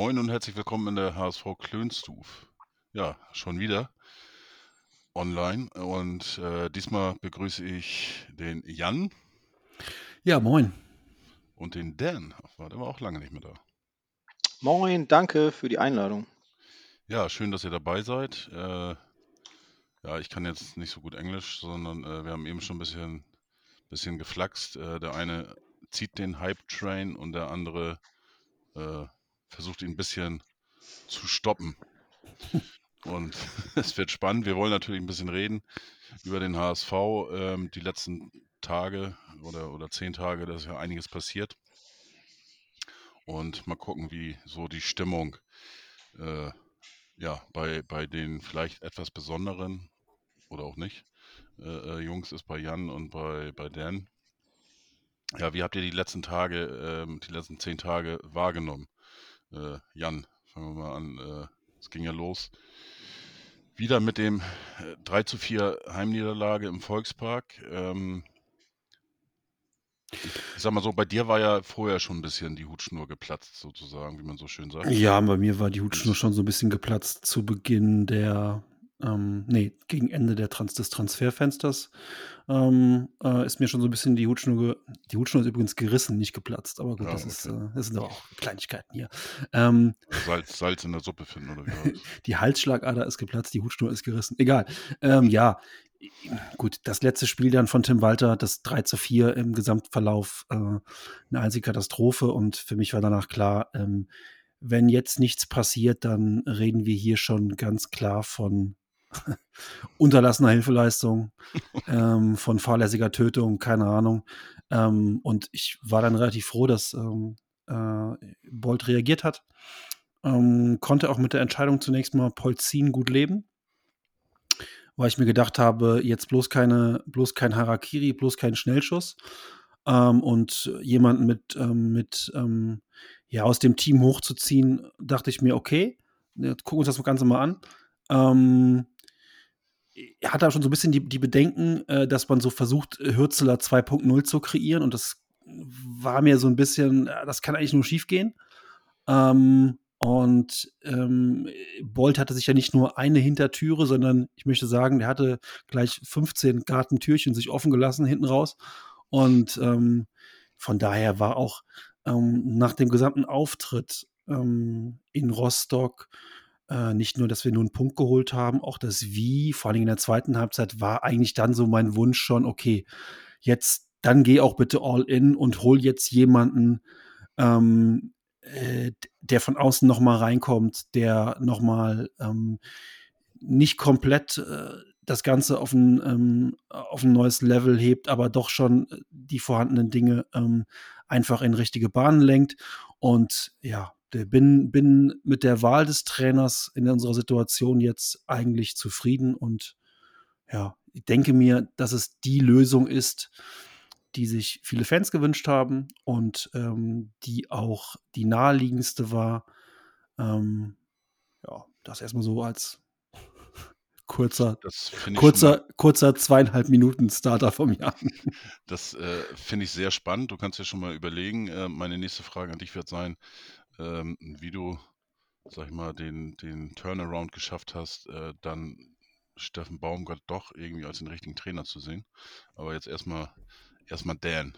Moin und herzlich willkommen in der HSV Klönstuf. Ja, schon wieder online und äh, diesmal begrüße ich den Jan Ja, moin. und den Dan. War der war auch lange nicht mehr da. Moin, danke für die Einladung. Ja, schön, dass ihr dabei seid. Äh, ja, ich kann jetzt nicht so gut Englisch, sondern äh, wir haben eben schon ein bisschen, bisschen geflaxt. Äh, der eine zieht den Hype-Train und der andere äh, versucht ihn ein bisschen zu stoppen. Und es wird spannend. Wir wollen natürlich ein bisschen reden über den HSV. Ähm, die letzten Tage oder, oder zehn Tage, da ist ja einiges passiert. Und mal gucken, wie so die Stimmung äh, ja, bei, bei den vielleicht etwas besonderen oder auch nicht äh, äh, Jungs ist bei Jan und bei, bei Dan. Ja, wie habt ihr die letzten Tage, ähm, die letzten zehn Tage wahrgenommen? Äh, Jan, fangen wir mal an. Äh, es ging ja los. Wieder mit dem äh, 3 zu 4 Heimniederlage im Volkspark. Ähm, ich sag mal so, bei dir war ja vorher schon ein bisschen die Hutschnur geplatzt, sozusagen, wie man so schön sagt. Ja, bei mir war die Hutschnur schon so ein bisschen geplatzt zu Beginn der, ähm, nee, gegen Ende der Trans des Transferfensters ähm, äh, ist mir schon so ein bisschen die Hutschnur, die Hutschnur ist übrigens gerissen, nicht geplatzt, aber gut, Ja, das ist, okay. äh, das sind auch Kleinigkeiten hier. Ähm, Salz, Salz in der Suppe finden oder wie die Halsschlagader ist geplatzt, die Hutschnur ist gerissen. Egal. Ähm, ja, gut, das letzte Spiel dann von Tim Walter, das 3 zu 4 im Gesamtverlauf, äh, eine einzige Katastrophe. Und für mich war danach klar, ähm, wenn jetzt nichts passiert, dann reden wir hier schon ganz klar von unterlassener Hilfeleistung, ähm, von fahrlässiger Tötung, keine Ahnung. Ähm, und ich war dann relativ froh, dass ähm, äh, Bolt reagiert hat. Ähm, konnte auch mit der Entscheidung zunächst mal Polzin gut leben, weil ich mir gedacht habe, jetzt bloß keine, bloß kein Harakiri, bloß kein Schnellschuss. Ähm, und jemanden mit, ähm, mit ja, aus dem Team hochzuziehen, dachte ich mir, okay, gucken wir uns das Ganze mal an. Ähm, er hat da schon so ein bisschen die, die Bedenken, äh, dass man so versucht, Hürzeler 2.0 zu kreieren. Und das war mir so ein bisschen, äh, das kann eigentlich nur schief gehen. Ähm, und ähm, Bolt hatte sich ja nicht nur eine Hintertüre, sondern ich möchte sagen, der hatte gleich 15 Gartentürchen sich offen gelassen hinten raus. Und ähm, von daher war auch ähm, nach dem gesamten Auftritt ähm, in Rostock äh, nicht nur, dass wir nur einen Punkt geholt haben, auch das Wie, vor allem in der zweiten Halbzeit, war eigentlich dann so mein Wunsch schon, okay, jetzt dann geh auch bitte all in und hol jetzt jemanden, ähm, äh, der von außen noch mal reinkommt, der noch mal ähm, nicht komplett äh, das Ganze auf ein, ähm, auf ein neues Level hebt, aber doch schon äh, die vorhandenen Dinge ähm, einfach in richtige Bahnen lenkt. Und ja, bin, bin mit der Wahl des Trainers in unserer Situation jetzt eigentlich zufrieden und ja, ich denke mir, dass es die Lösung ist, die sich viele Fans gewünscht haben und ähm, die auch die naheliegendste war. Ähm, ja, das erstmal so als kurzer, kurzer, kurzer zweieinhalb Minuten Starter vom Jahr. Das äh, finde ich sehr spannend. Du kannst ja schon mal überlegen. Äh, meine nächste Frage an dich wird sein, ähm, wie du, sag ich mal, den, den Turnaround geschafft hast, äh, dann Steffen Baumgart doch irgendwie als den richtigen Trainer zu sehen. Aber jetzt erstmal erstmal Dan.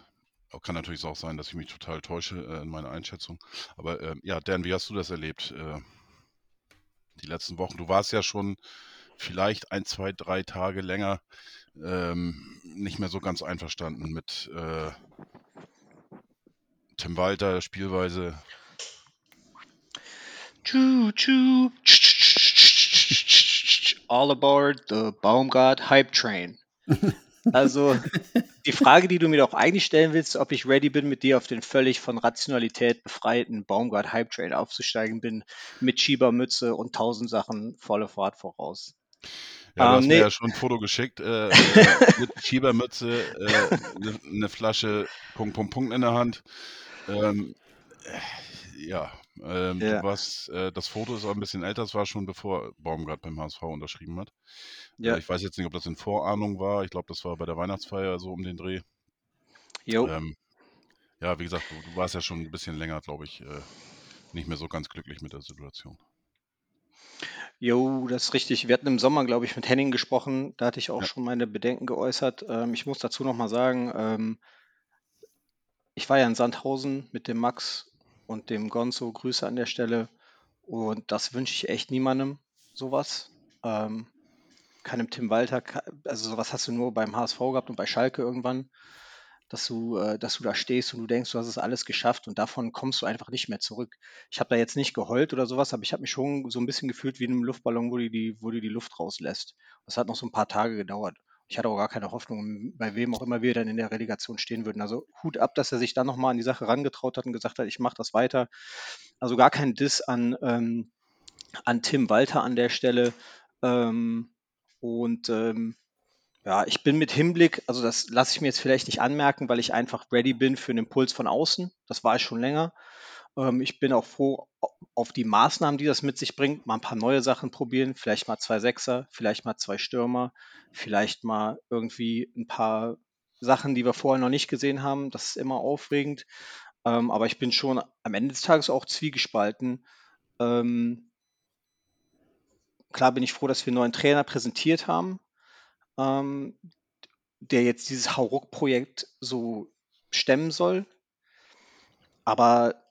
Kann natürlich auch sein, dass ich mich total täusche äh, in meiner Einschätzung. Aber ähm, ja, Dan, wie hast du das erlebt? Äh, die letzten Wochen. Du warst ja schon vielleicht ein, zwei, drei Tage länger ähm, nicht mehr so ganz einverstanden mit äh, Tim Walter, Spielweise. Choo choo. All aboard the Baumgart Hype Train. Also die Frage, die du mir doch eigentlich stellen willst, ob ich ready bin, mit dir auf den völlig von Rationalität befreiten Baumgart Hype Train aufzusteigen bin, mit Schiebermütze und tausend Sachen volle Fahrt voraus. Ja, du Ähm, hast mir nee. ja schon ein Foto geschickt, äh, äh, mit Schiebermütze, äh, eine ne Flasche Punkt, Punkt, Punkt in der Hand. Ähm, äh, ja, ähm, Ja. du warst, äh, das Foto ist auch ein bisschen älter, das war schon bevor Baumgart beim HSV unterschrieben hat. Ja. Äh, ich weiß jetzt nicht, ob das in Vorahnung war. Ich glaube, das war bei der Weihnachtsfeier so um den Dreh. Jo. Ähm, ja, wie gesagt, du, du warst ja schon ein bisschen länger, glaube ich, äh, nicht mehr so ganz glücklich mit der Situation. Jo, das ist richtig. Wir hatten im Sommer, glaube ich, mit Henning gesprochen. Da hatte ich auch Ja. schon meine Bedenken geäußert. Ähm, ich muss dazu nochmal sagen, ähm, ich war ja in Sandhausen mit dem Max und dem Gonzo. Grüße an der Stelle. Und das wünsche ich echt niemandem, sowas. Ähm, keinem Tim Walter. Also sowas hast du nur beim HSV gehabt und bei Schalke irgendwann, dass du, äh, dass du da stehst und du denkst, du hast es alles geschafft und davon kommst du einfach nicht mehr zurück. Ich habe da jetzt nicht geheult oder sowas, aber ich habe mich schon so ein bisschen gefühlt wie in einem Luftballon, wo die, die, wo die die Luft rauslässt. Das hat noch so ein paar Tage gedauert. Ich hatte auch gar keine Hoffnung, bei wem auch immer wir dann in der Relegation stehen würden. Also Hut ab, dass er sich dann nochmal an die Sache rangetraut hat und gesagt hat, ich mache das weiter. Also gar kein Diss an, ähm, an Tim Walter an der Stelle. Ähm, und ähm, ja, ich bin mit Hinblick, also das lasse ich mir jetzt vielleicht nicht anmerken, weil ich einfach ready bin für einen Impuls von außen. Das war ich schon länger. Ähm, ich bin auch froh auf die Maßnahmen, die das mit sich bringt. Mal ein paar neue Sachen probieren. Vielleicht mal zwei Sechser, vielleicht mal zwei Stürmer, vielleicht mal irgendwie ein paar Sachen, die wir vorher noch nicht gesehen haben. Das ist immer aufregend. Ähm, aber ich bin schon am Ende des Tages auch zwiegespalten. Ähm, klar bin ich froh, dass wir einen neuen Trainer präsentiert haben, ähm, der jetzt dieses Hauruck-Projekt so stemmen soll. Aber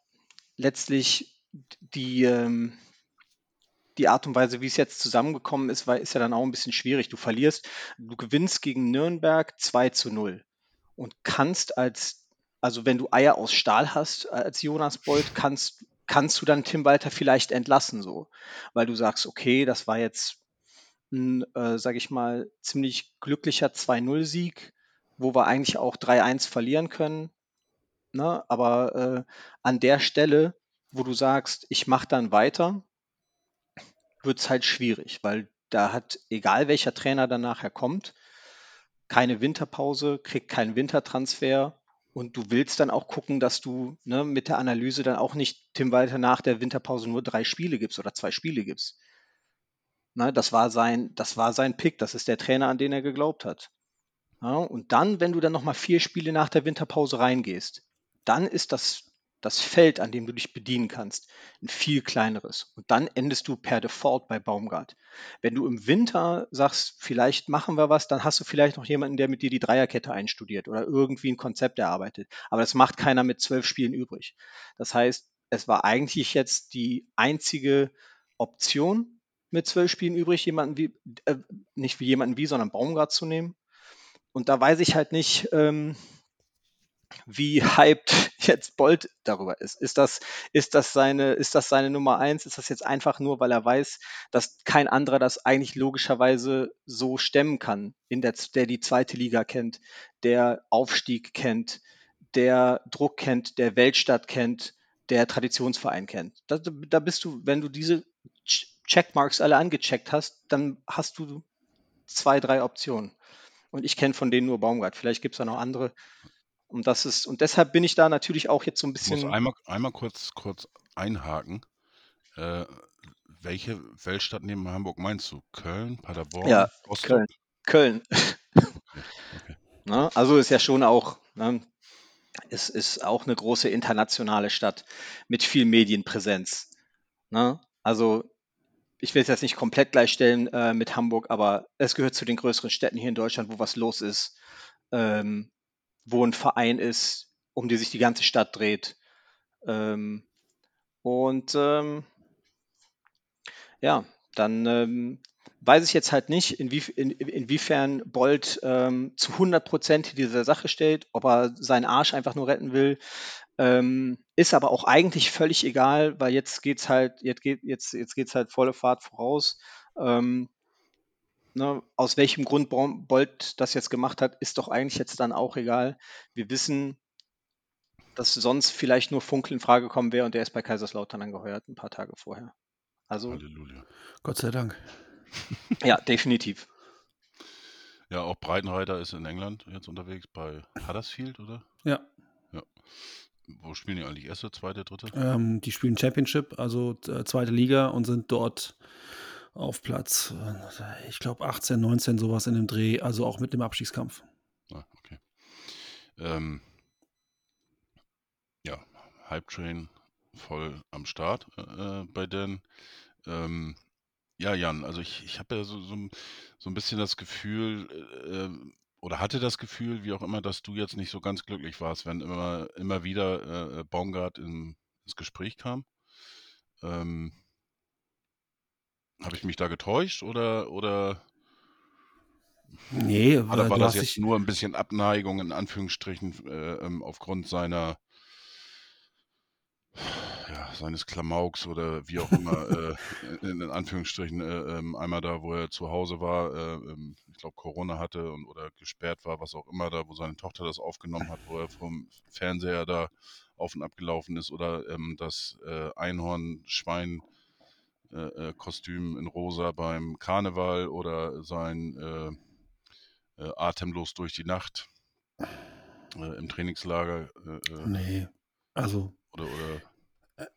letztlich die, ähm, die Art und Weise, wie es jetzt zusammengekommen ist, war, ist ja dann auch ein bisschen schwierig. Du verlierst, du gewinnst gegen Nürnberg 2 zu 0 und kannst als, also wenn du Eier aus Stahl hast als Jonas Bolt, kannst, kannst du dann Tim Walter vielleicht entlassen, so. Weil du sagst, okay, das war jetzt ein, äh, sag ich mal, ziemlich glücklicher 2-0-Sieg, wo wir eigentlich auch 3-1 verlieren können. Ne? Aber äh, an der Stelle, wo du sagst, ich mache dann weiter, wird es halt schwierig, weil da hat, egal welcher Trainer dann nachher kommt, keine Winterpause, kriegt keinen Wintertransfer und du willst dann auch gucken, dass du ne, mit der Analyse dann auch nicht Tim Walter nach der Winterpause nur drei Spiele gibst oder zwei Spiele gibst. Ne, das, war sein, das war sein Pick, das ist der Trainer, an den er geglaubt hat. Ja, und dann, wenn du dann nochmal vier Spiele nach der Winterpause reingehst, dann ist das, das Feld, an dem du dich bedienen kannst, ein viel kleineres. Und dann endest du per Default bei Baumgart. Wenn du im Winter sagst, vielleicht machen wir was, dann hast du vielleicht noch jemanden, der mit dir die Dreierkette einstudiert oder irgendwie ein Konzept erarbeitet. Aber das macht keiner mit zwölf Spielen übrig. Das heißt, es war eigentlich jetzt die einzige Option, mit zwölf Spielen übrig, jemanden wie, äh, nicht wie jemanden wie, sondern Baumgart zu nehmen. Und da weiß ich halt nicht, ähm, wie hyped jetzt Bolt darüber ist. Ist das, ist das seine, ist das seine Nummer eins? Ist das jetzt einfach nur, weil er weiß, dass kein anderer das eigentlich logischerweise so stemmen kann, in der, der die zweite Liga kennt, der Aufstieg kennt, der Druck kennt, der Weltstadt kennt, der Traditionsverein kennt. Da, da bist du, wenn du diese Checkmarks alle angecheckt hast, dann hast du zwei, drei Optionen. Und ich kenne von denen nur Baumgart. Vielleicht gibt es da noch andere. Und das ist, und deshalb bin ich da natürlich auch jetzt so ein Ich muss bisschen. einmal, einmal kurz, kurz einhaken. Äh, welche Weltstadt neben Hamburg meinst du? Köln, Paderborn, Ja, Rostock? Köln. Köln. Okay. Ne? Also ist ja schon auch, ne? es ist auch eine große internationale Stadt mit viel Medienpräsenz. Ne? Also ich will es jetzt nicht komplett gleichstellen äh, mit Hamburg, aber es gehört zu den größeren Städten hier in Deutschland, wo was los ist, ähm, wo ein Verein ist, um die sich die ganze Stadt dreht. Ähm, und ähm, ja, dann ähm, weiß ich jetzt halt nicht, inwief in, inwiefern Bolt ähm, zu 100 Prozent dieser Sache steht, ob er seinen Arsch einfach nur retten will. Ähm, ist aber auch eigentlich völlig egal, weil jetzt geht's halt, jetzt geht jetzt, jetzt geht's halt volle Fahrt voraus. Ähm, ne, aus welchem Grund Bolt das jetzt gemacht hat, ist doch eigentlich jetzt dann auch egal. Wir wissen, dass sonst vielleicht nur Funkel in Frage kommen wäre und der ist bei Kaiserslautern angeheuert, ein paar Tage vorher. Also. Halleluja. Gott sei Dank. ja, definitiv. Ja, auch Breitenreiter ist in England jetzt unterwegs bei Huddersfield, oder? Ja. Ja. Wo spielen die eigentlich? Erste, zweite, dritte? Ähm, die spielen Championship, also äh, zweite Liga und sind dort auf Platz, äh, ich glaube 18, 19, sowas in dem Dreh, also auch mit dem Abstiegskampf. Ah, okay. Ähm, ja, Hype Train voll am Start äh, bei denen. Ähm, ja, Jan, also ich, ich habe ja so, so, so ein bisschen das Gefühl, äh, ähm, oder hatte das Gefühl, wie auch immer, dass du jetzt nicht so ganz glücklich warst, wenn immer, immer wieder äh, Baumgart in, ins Gespräch kam. Ähm, habe ich mich da getäuscht oder, oder Nee, oder war das jetzt nur ein bisschen Abneigung in Anführungsstrichen äh, ähm, aufgrund seiner ja, seines Klamauks oder wie auch immer, äh, in, in Anführungsstrichen, äh, ähm, einmal da, wo er zu Hause war, äh, ähm, ich glaube Corona hatte und oder gesperrt war, was auch immer da, wo seine Tochter das aufgenommen hat, wo er vom Fernseher da auf und ab gelaufen ist oder ähm, das äh, Einhornschwein äh, äh, Kostüm in rosa beim Karneval oder sein äh, äh, Atemlos durch die Nacht äh, im Trainingslager nee, also oder, oder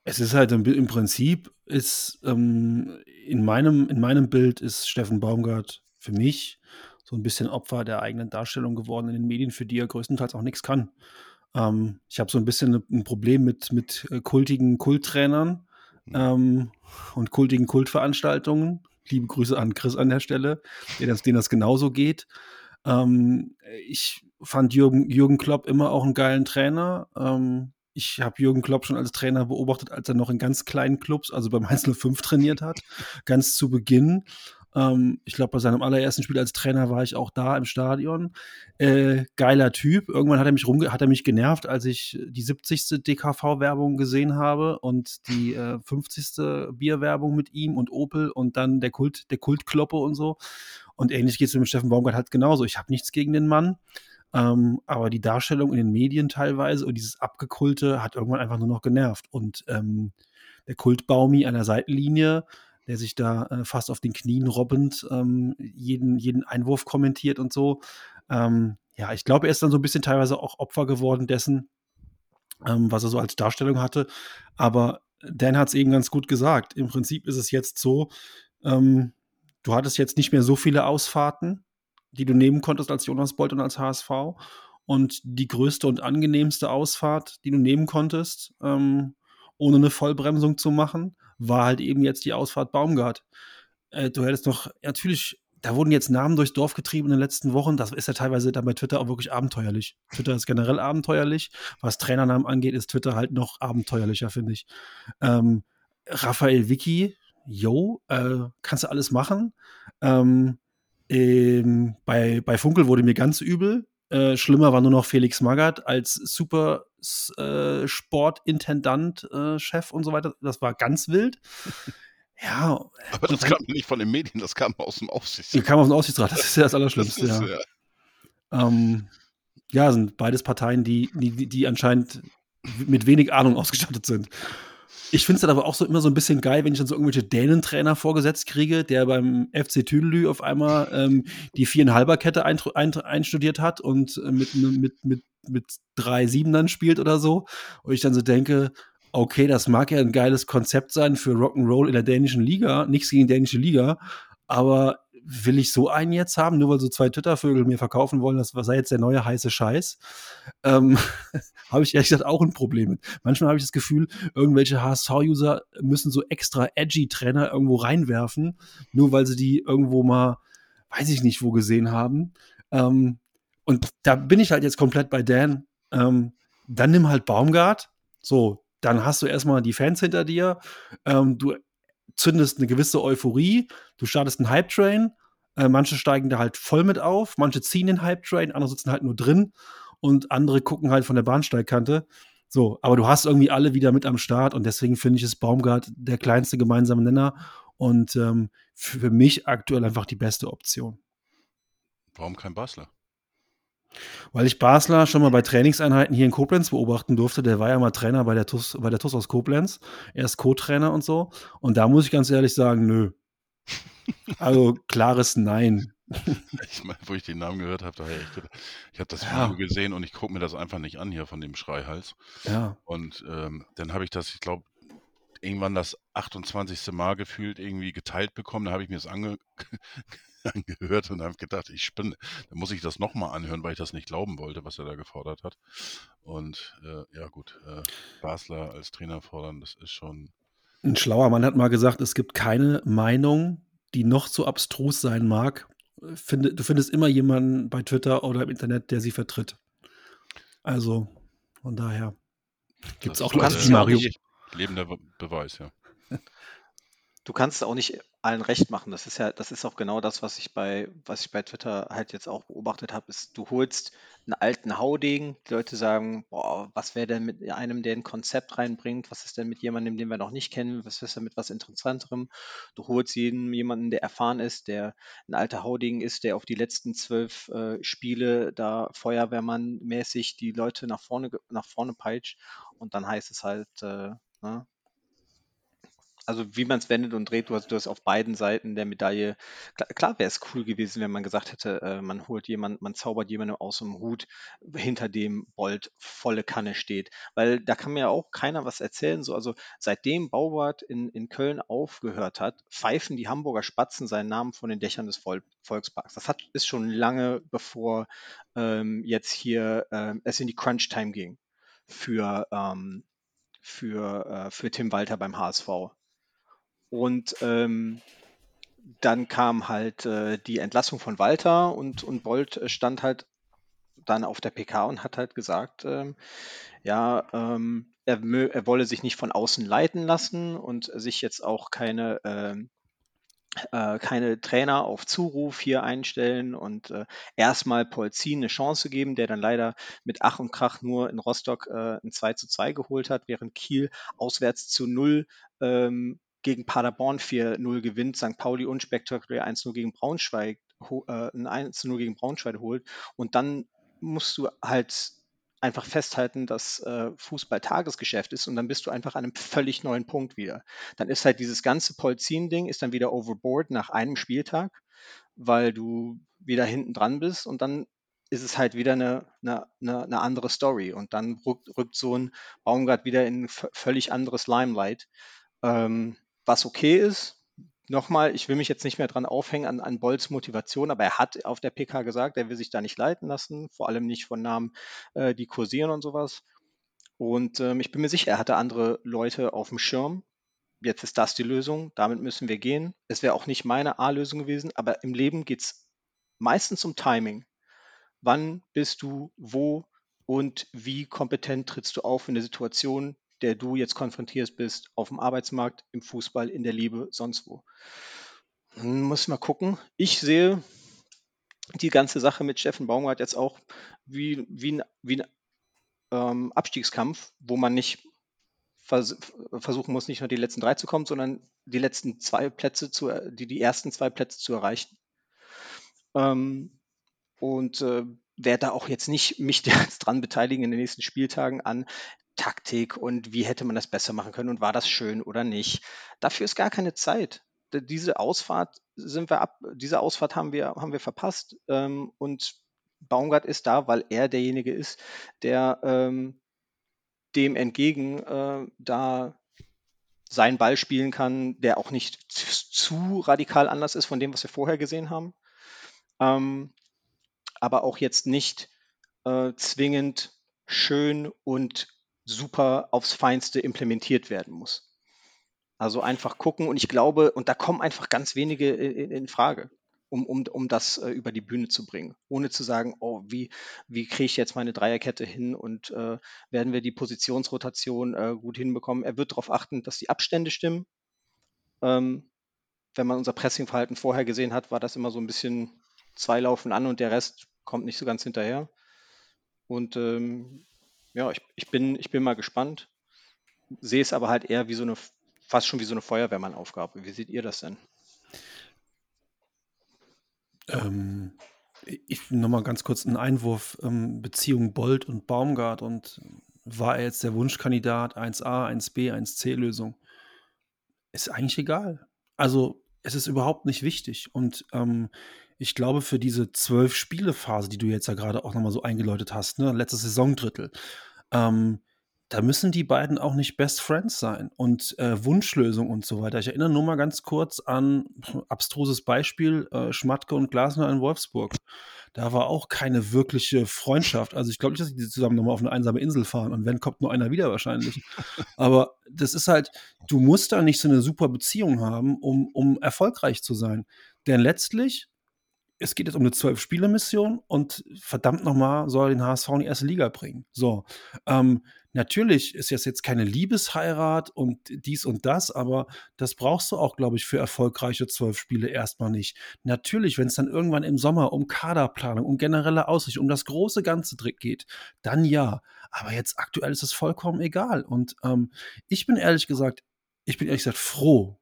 es ist halt im, im Prinzip ist ähm, in meinem in meinem Bild ist Steffen Baumgart für mich so ein bisschen Opfer der eigenen Darstellung geworden in den Medien, für die er größtenteils auch nichts kann. Ähm, ich habe so ein bisschen ein Problem mit mit kultigen Kulttrainern ähm, und kultigen Kultveranstaltungen. Liebe Grüße an Chris an der Stelle, der das, denen das genauso geht. Ähm, ich fand Jürgen, Jürgen Klopp immer auch einen geilen Trainer. Ähm, ich habe Jürgen Klopp schon als Trainer beobachtet, als er noch in ganz kleinen Clubs, also beim 105 trainiert hat, ganz zu Beginn. Ähm, ich glaube, bei seinem allerersten Spiel als Trainer war ich auch da im Stadion. Äh, geiler Typ. Irgendwann hat er mich hat er mich genervt, als ich die 70. DKV-Werbung gesehen habe und die äh, 50. Bierwerbung mit ihm und Opel und dann der Kult, der Kultkloppe und so. Und ähnlich geht es mit Steffen Baumgart halt genauso. Ich habe nichts gegen den Mann. Ähm, aber die Darstellung in den Medien teilweise und dieses Abgekulte hat irgendwann einfach nur noch genervt. Und ähm, der Kultbaumi an der Seitenlinie, der sich da äh, fast auf den Knien robbend ähm, jeden, jeden Einwurf kommentiert und so. Ähm, ja, ich glaube, er ist dann so ein bisschen teilweise auch Opfer geworden dessen, ähm, was er so als Darstellung hatte. Aber Dan hat es eben ganz gut gesagt. Im Prinzip ist es jetzt so, ähm, du hattest jetzt nicht mehr so viele Ausfahrten, die du nehmen konntest als Jonas Bolt und als HSV. Und die größte und angenehmste Ausfahrt, die du nehmen konntest, ähm, ohne eine Vollbremsung zu machen, war halt eben jetzt die Ausfahrt Baumgart. Äh, du hättest doch, natürlich, da wurden jetzt Namen durchs Dorf getrieben in den letzten Wochen. Das ist ja teilweise dann bei Twitter auch wirklich abenteuerlich. Twitter ist generell abenteuerlich. Was Trainernamen angeht, ist Twitter halt noch abenteuerlicher, finde ich. Ähm, Raphael Vicky, yo, äh, kannst du alles machen. Ähm, ähm, bei, bei Funkel wurde mir ganz übel. Äh, schlimmer war nur noch Felix Magath als Super äh, Sportintendant, äh, Chef und so weiter. Das war ganz wild. Ja, Aber das kam nicht von den Medien, das kam aus dem Aufsichtsrat. kam aus dem Aussichtsrat. Das ist ja das Das Allerschlimmste. ist, ja. ja. Ähm, ja, sind beides Parteien, die, die, die anscheinend mit wenig Ahnung ausgestattet sind. Ich finde es dann aber auch so immer so ein bisschen geil, wenn ich dann so irgendwelche Dänentrainer vorgesetzt kriege, der beim FC Tüdelü auf einmal ähm, die Viereinhalber-Kette ein, ein, einstudiert hat und äh, mit, mit, mit, mit drei Siebenern spielt oder so. Und ich dann so denke, okay, das mag ja ein geiles Konzept sein für Rock'n'Roll in der dänischen Liga, nichts gegen die dänische Liga, aber will ich so einen jetzt haben, nur weil so zwei Twitter-Vögel mir verkaufen wollen, das sei jetzt der neue heiße Scheiß? Ähm, habe ich ehrlich gesagt auch ein Problem mit. Manchmal habe ich das Gefühl, irgendwelche HSV-User müssen so extra edgy Trainer irgendwo reinwerfen, nur weil sie die irgendwo mal, weiß ich nicht, wo gesehen haben. Ähm, und da bin ich halt jetzt komplett bei Dan. Ähm, dann nimm halt Baumgart. So, dann hast du erstmal die Fans hinter dir. Ähm, du zündest eine gewisse Euphorie. Du startest einen Hype-Train. Äh, manche steigen da halt voll mit auf. Manche ziehen den Hype-Train. Andere sitzen halt nur drin. Und andere gucken halt von der Bahnsteigkante. So, aber du hast irgendwie alle wieder mit am Start. Und deswegen finde ich es Baumgart der kleinste gemeinsame Nenner. Und ähm, für mich aktuell einfach die beste Option. Warum kein Basler? Weil ich Basler schon mal bei Trainingseinheiten hier in Koblenz beobachten durfte. Der war ja mal Trainer bei der TUS, bei der TUS aus Koblenz. Er ist Co-Trainer und so. Und da muss ich ganz ehrlich sagen, nö. Also klares Nein. Ich meine, wo ich den Namen gehört habe, daher ich, ich habe das Ja. Video gesehen und ich gucke mir das einfach nicht an hier von dem Schreihals. Ja. Und ähm, dann habe ich das, ich glaube, irgendwann das 28. Mal gefühlt irgendwie geteilt bekommen. Da habe ich mir das ange angehört und habe gedacht, ich spinne. Dann muss ich das nochmal anhören, weil ich das nicht glauben wollte, was er da gefordert hat. Und äh, ja gut, äh, Basler als Trainer fordern, das ist schon. Ein schlauer Mann hat mal gesagt, es gibt keine Meinung, die noch so abstrus sein mag. Finde, du findest immer jemanden bei Twitter oder im Internet, der sie vertritt. Also von daher gibt es auch Leute kannst wie Mario. nicht- Lebender Be- Beweis, ja. Du kannst auch nicht allen recht machen. Das ist ja, das ist auch genau das, was ich bei, was ich bei Twitter halt jetzt auch beobachtet habe, ist, du holst einen alten Haudegen, die Leute sagen, boah, was wäre denn mit einem, der ein Konzept reinbringt, was ist denn mit jemandem, den wir noch nicht kennen, was ist denn mit was Interessanterem? Du holst jeden, jemanden, der erfahren ist, der ein alter Haudegen ist, der auf die letzten zwölf äh, Spiele da Feuerwehrmann-mäßig die Leute nach vorne, nach vorne peitscht und dann heißt es halt, äh, ne, also wie man es wendet und dreht, du hast, du hast auf beiden Seiten der Medaille, klar, klar wäre es cool gewesen, wenn man gesagt hätte, äh, man holt jemanden, man zaubert jemanden aus dem Hut, hinter dem Bolt volle Kanne steht. Weil da kann mir ja auch keiner was erzählen. So, also seitdem Baubart in, in Köln aufgehört hat, pfeifen die Hamburger Spatzen seinen Namen von den Dächern des Vol Volksparks. Das hat, ist schon lange bevor ähm, jetzt hier ähm, es in die Crunch-Time ging für, ähm, für, äh, für Tim Walter beim HSV. Und ähm, dann kam halt äh, die Entlassung von Walter und, und Bolt äh, stand halt dann auf der PK und hat halt gesagt, ähm, ja, ähm, er, er wolle sich nicht von außen leiten lassen und sich jetzt auch keine, ähm, äh, keine Trainer auf Zuruf hier einstellen und äh, erstmal Polzin eine Chance geben, der dann leider mit Ach und Krach nur in Rostock äh, ein 2 zu 2 geholt hat, während Kiel auswärts zu 0 ähm, gegen Paderborn 4-0 gewinnt, St. Pauli unspektakulär 1-0 gegen Braunschweig, äh, ein 1-0 gegen Braunschweig holt und dann musst du halt einfach festhalten, dass äh, Fußball Tagesgeschäft ist und dann bist du einfach an einem völlig neuen Punkt wieder. Dann ist halt dieses ganze Polzin-Ding ist dann wieder overboard nach einem Spieltag, weil du wieder hinten dran bist und dann ist es halt wieder eine, eine, eine, andere Story und dann rückt, rückt so ein Baumgart wieder in ein völlig anderes Limelight, ähm, was okay ist. Nochmal, ich will mich jetzt nicht mehr dran aufhängen an, an Bolls Motivation, aber er hat auf der PK gesagt, er will sich da nicht leiten lassen, vor allem nicht von Namen, äh, die kursieren und sowas. Und ähm, ich bin mir sicher, er hatte andere Leute auf dem Schirm. Jetzt ist das die Lösung, damit müssen wir gehen. Es wäre auch nicht meine A-Lösung gewesen, aber im Leben geht es meistens um Timing. Wann bist du wo und wie kompetent trittst du auf in der Situation, der du jetzt konfrontiert bist, auf dem Arbeitsmarkt, im Fußball, in der Liebe, sonst wo. Dann muss man gucken. Ich sehe die ganze Sache mit Steffen Baumgart jetzt auch wie, wie ein, wie ein ähm, Abstiegskampf, wo man nicht vers versuchen muss, nicht nur die letzten drei zu kommen, sondern die letzten zwei Plätze zu, die, die ersten zwei Plätze zu erreichen. Ähm, und äh, werde da auch jetzt nicht mich dran beteiligen in den nächsten Spieltagen an Taktik und wie hätte man das besser machen können und war das schön oder nicht. Dafür ist gar keine Zeit. Diese Ausfahrt sind wir ab, diese Ausfahrt haben wir, haben wir verpasst. Ähm, und Baumgart ist da, weil er derjenige ist, der ähm, dem entgegen äh, da seinen Ball spielen kann, der auch nicht zu, zu radikal anders ist von dem, was wir vorher gesehen haben. Ähm, aber auch jetzt nicht äh, zwingend schön und super aufs Feinste implementiert werden muss. Also einfach gucken und ich glaube, und da kommen einfach ganz wenige in, in Frage, um, um, um das äh, über die Bühne zu bringen, ohne zu sagen, oh, wie, wie kriege ich jetzt meine Dreierkette hin und äh, werden wir die Positionsrotation äh, gut hinbekommen. Er wird darauf achten, dass die Abstände stimmen. Ähm, wenn man unser Pressingverhalten vorher gesehen hat, war das immer so ein bisschen zwei laufen an und der Rest kommt nicht so ganz hinterher. Und ähm, ja, ich, ich, bin, ich bin mal gespannt. Sehe es aber halt eher wie so eine fast schon wie so eine Feuerwehrmann-Aufgabe. Wie seht ihr das denn? Ähm, ich nochmal ganz kurz einen Einwurf. Ähm, Beziehung Bolt und Baumgart und war er jetzt der Wunschkandidat 1a, 1b, 1c-Lösung? Ist eigentlich egal. Also es ist überhaupt nicht wichtig. Und ähm, ich glaube, für diese zwölf Spiele-Phase, die du jetzt ja gerade auch nochmal so eingeläutet hast, ne, letztes Saisondrittel, ähm, da müssen die beiden auch nicht Best Friends sein und äh, Wunschlösung und so weiter. Ich erinnere nur mal ganz kurz an abstruses Beispiel äh, Schmatke und Glasner in Wolfsburg. Da war auch keine wirkliche Freundschaft. Also ich glaube nicht, dass die zusammen nochmal auf eine einsame Insel fahren und wenn kommt nur einer wieder wahrscheinlich. Aber das ist halt, du musst da nicht so eine super Beziehung haben, um, um erfolgreich zu sein. Denn letztlich es geht jetzt um eine Zwölf-Spiele-Mission und verdammt nochmal soll den HSV in die erste Liga bringen. So, ähm, Natürlich ist das jetzt keine Liebesheirat und dies und das, aber das brauchst du auch, glaube ich, für erfolgreiche zwölf Spiele erstmal nicht. Natürlich, wenn es dann irgendwann im Sommer um Kaderplanung, um generelle Aussicht, um das große Ganze geht, dann ja. Aber jetzt aktuell ist es vollkommen egal. Und ähm, ich bin ehrlich gesagt, ich bin ehrlich gesagt froh,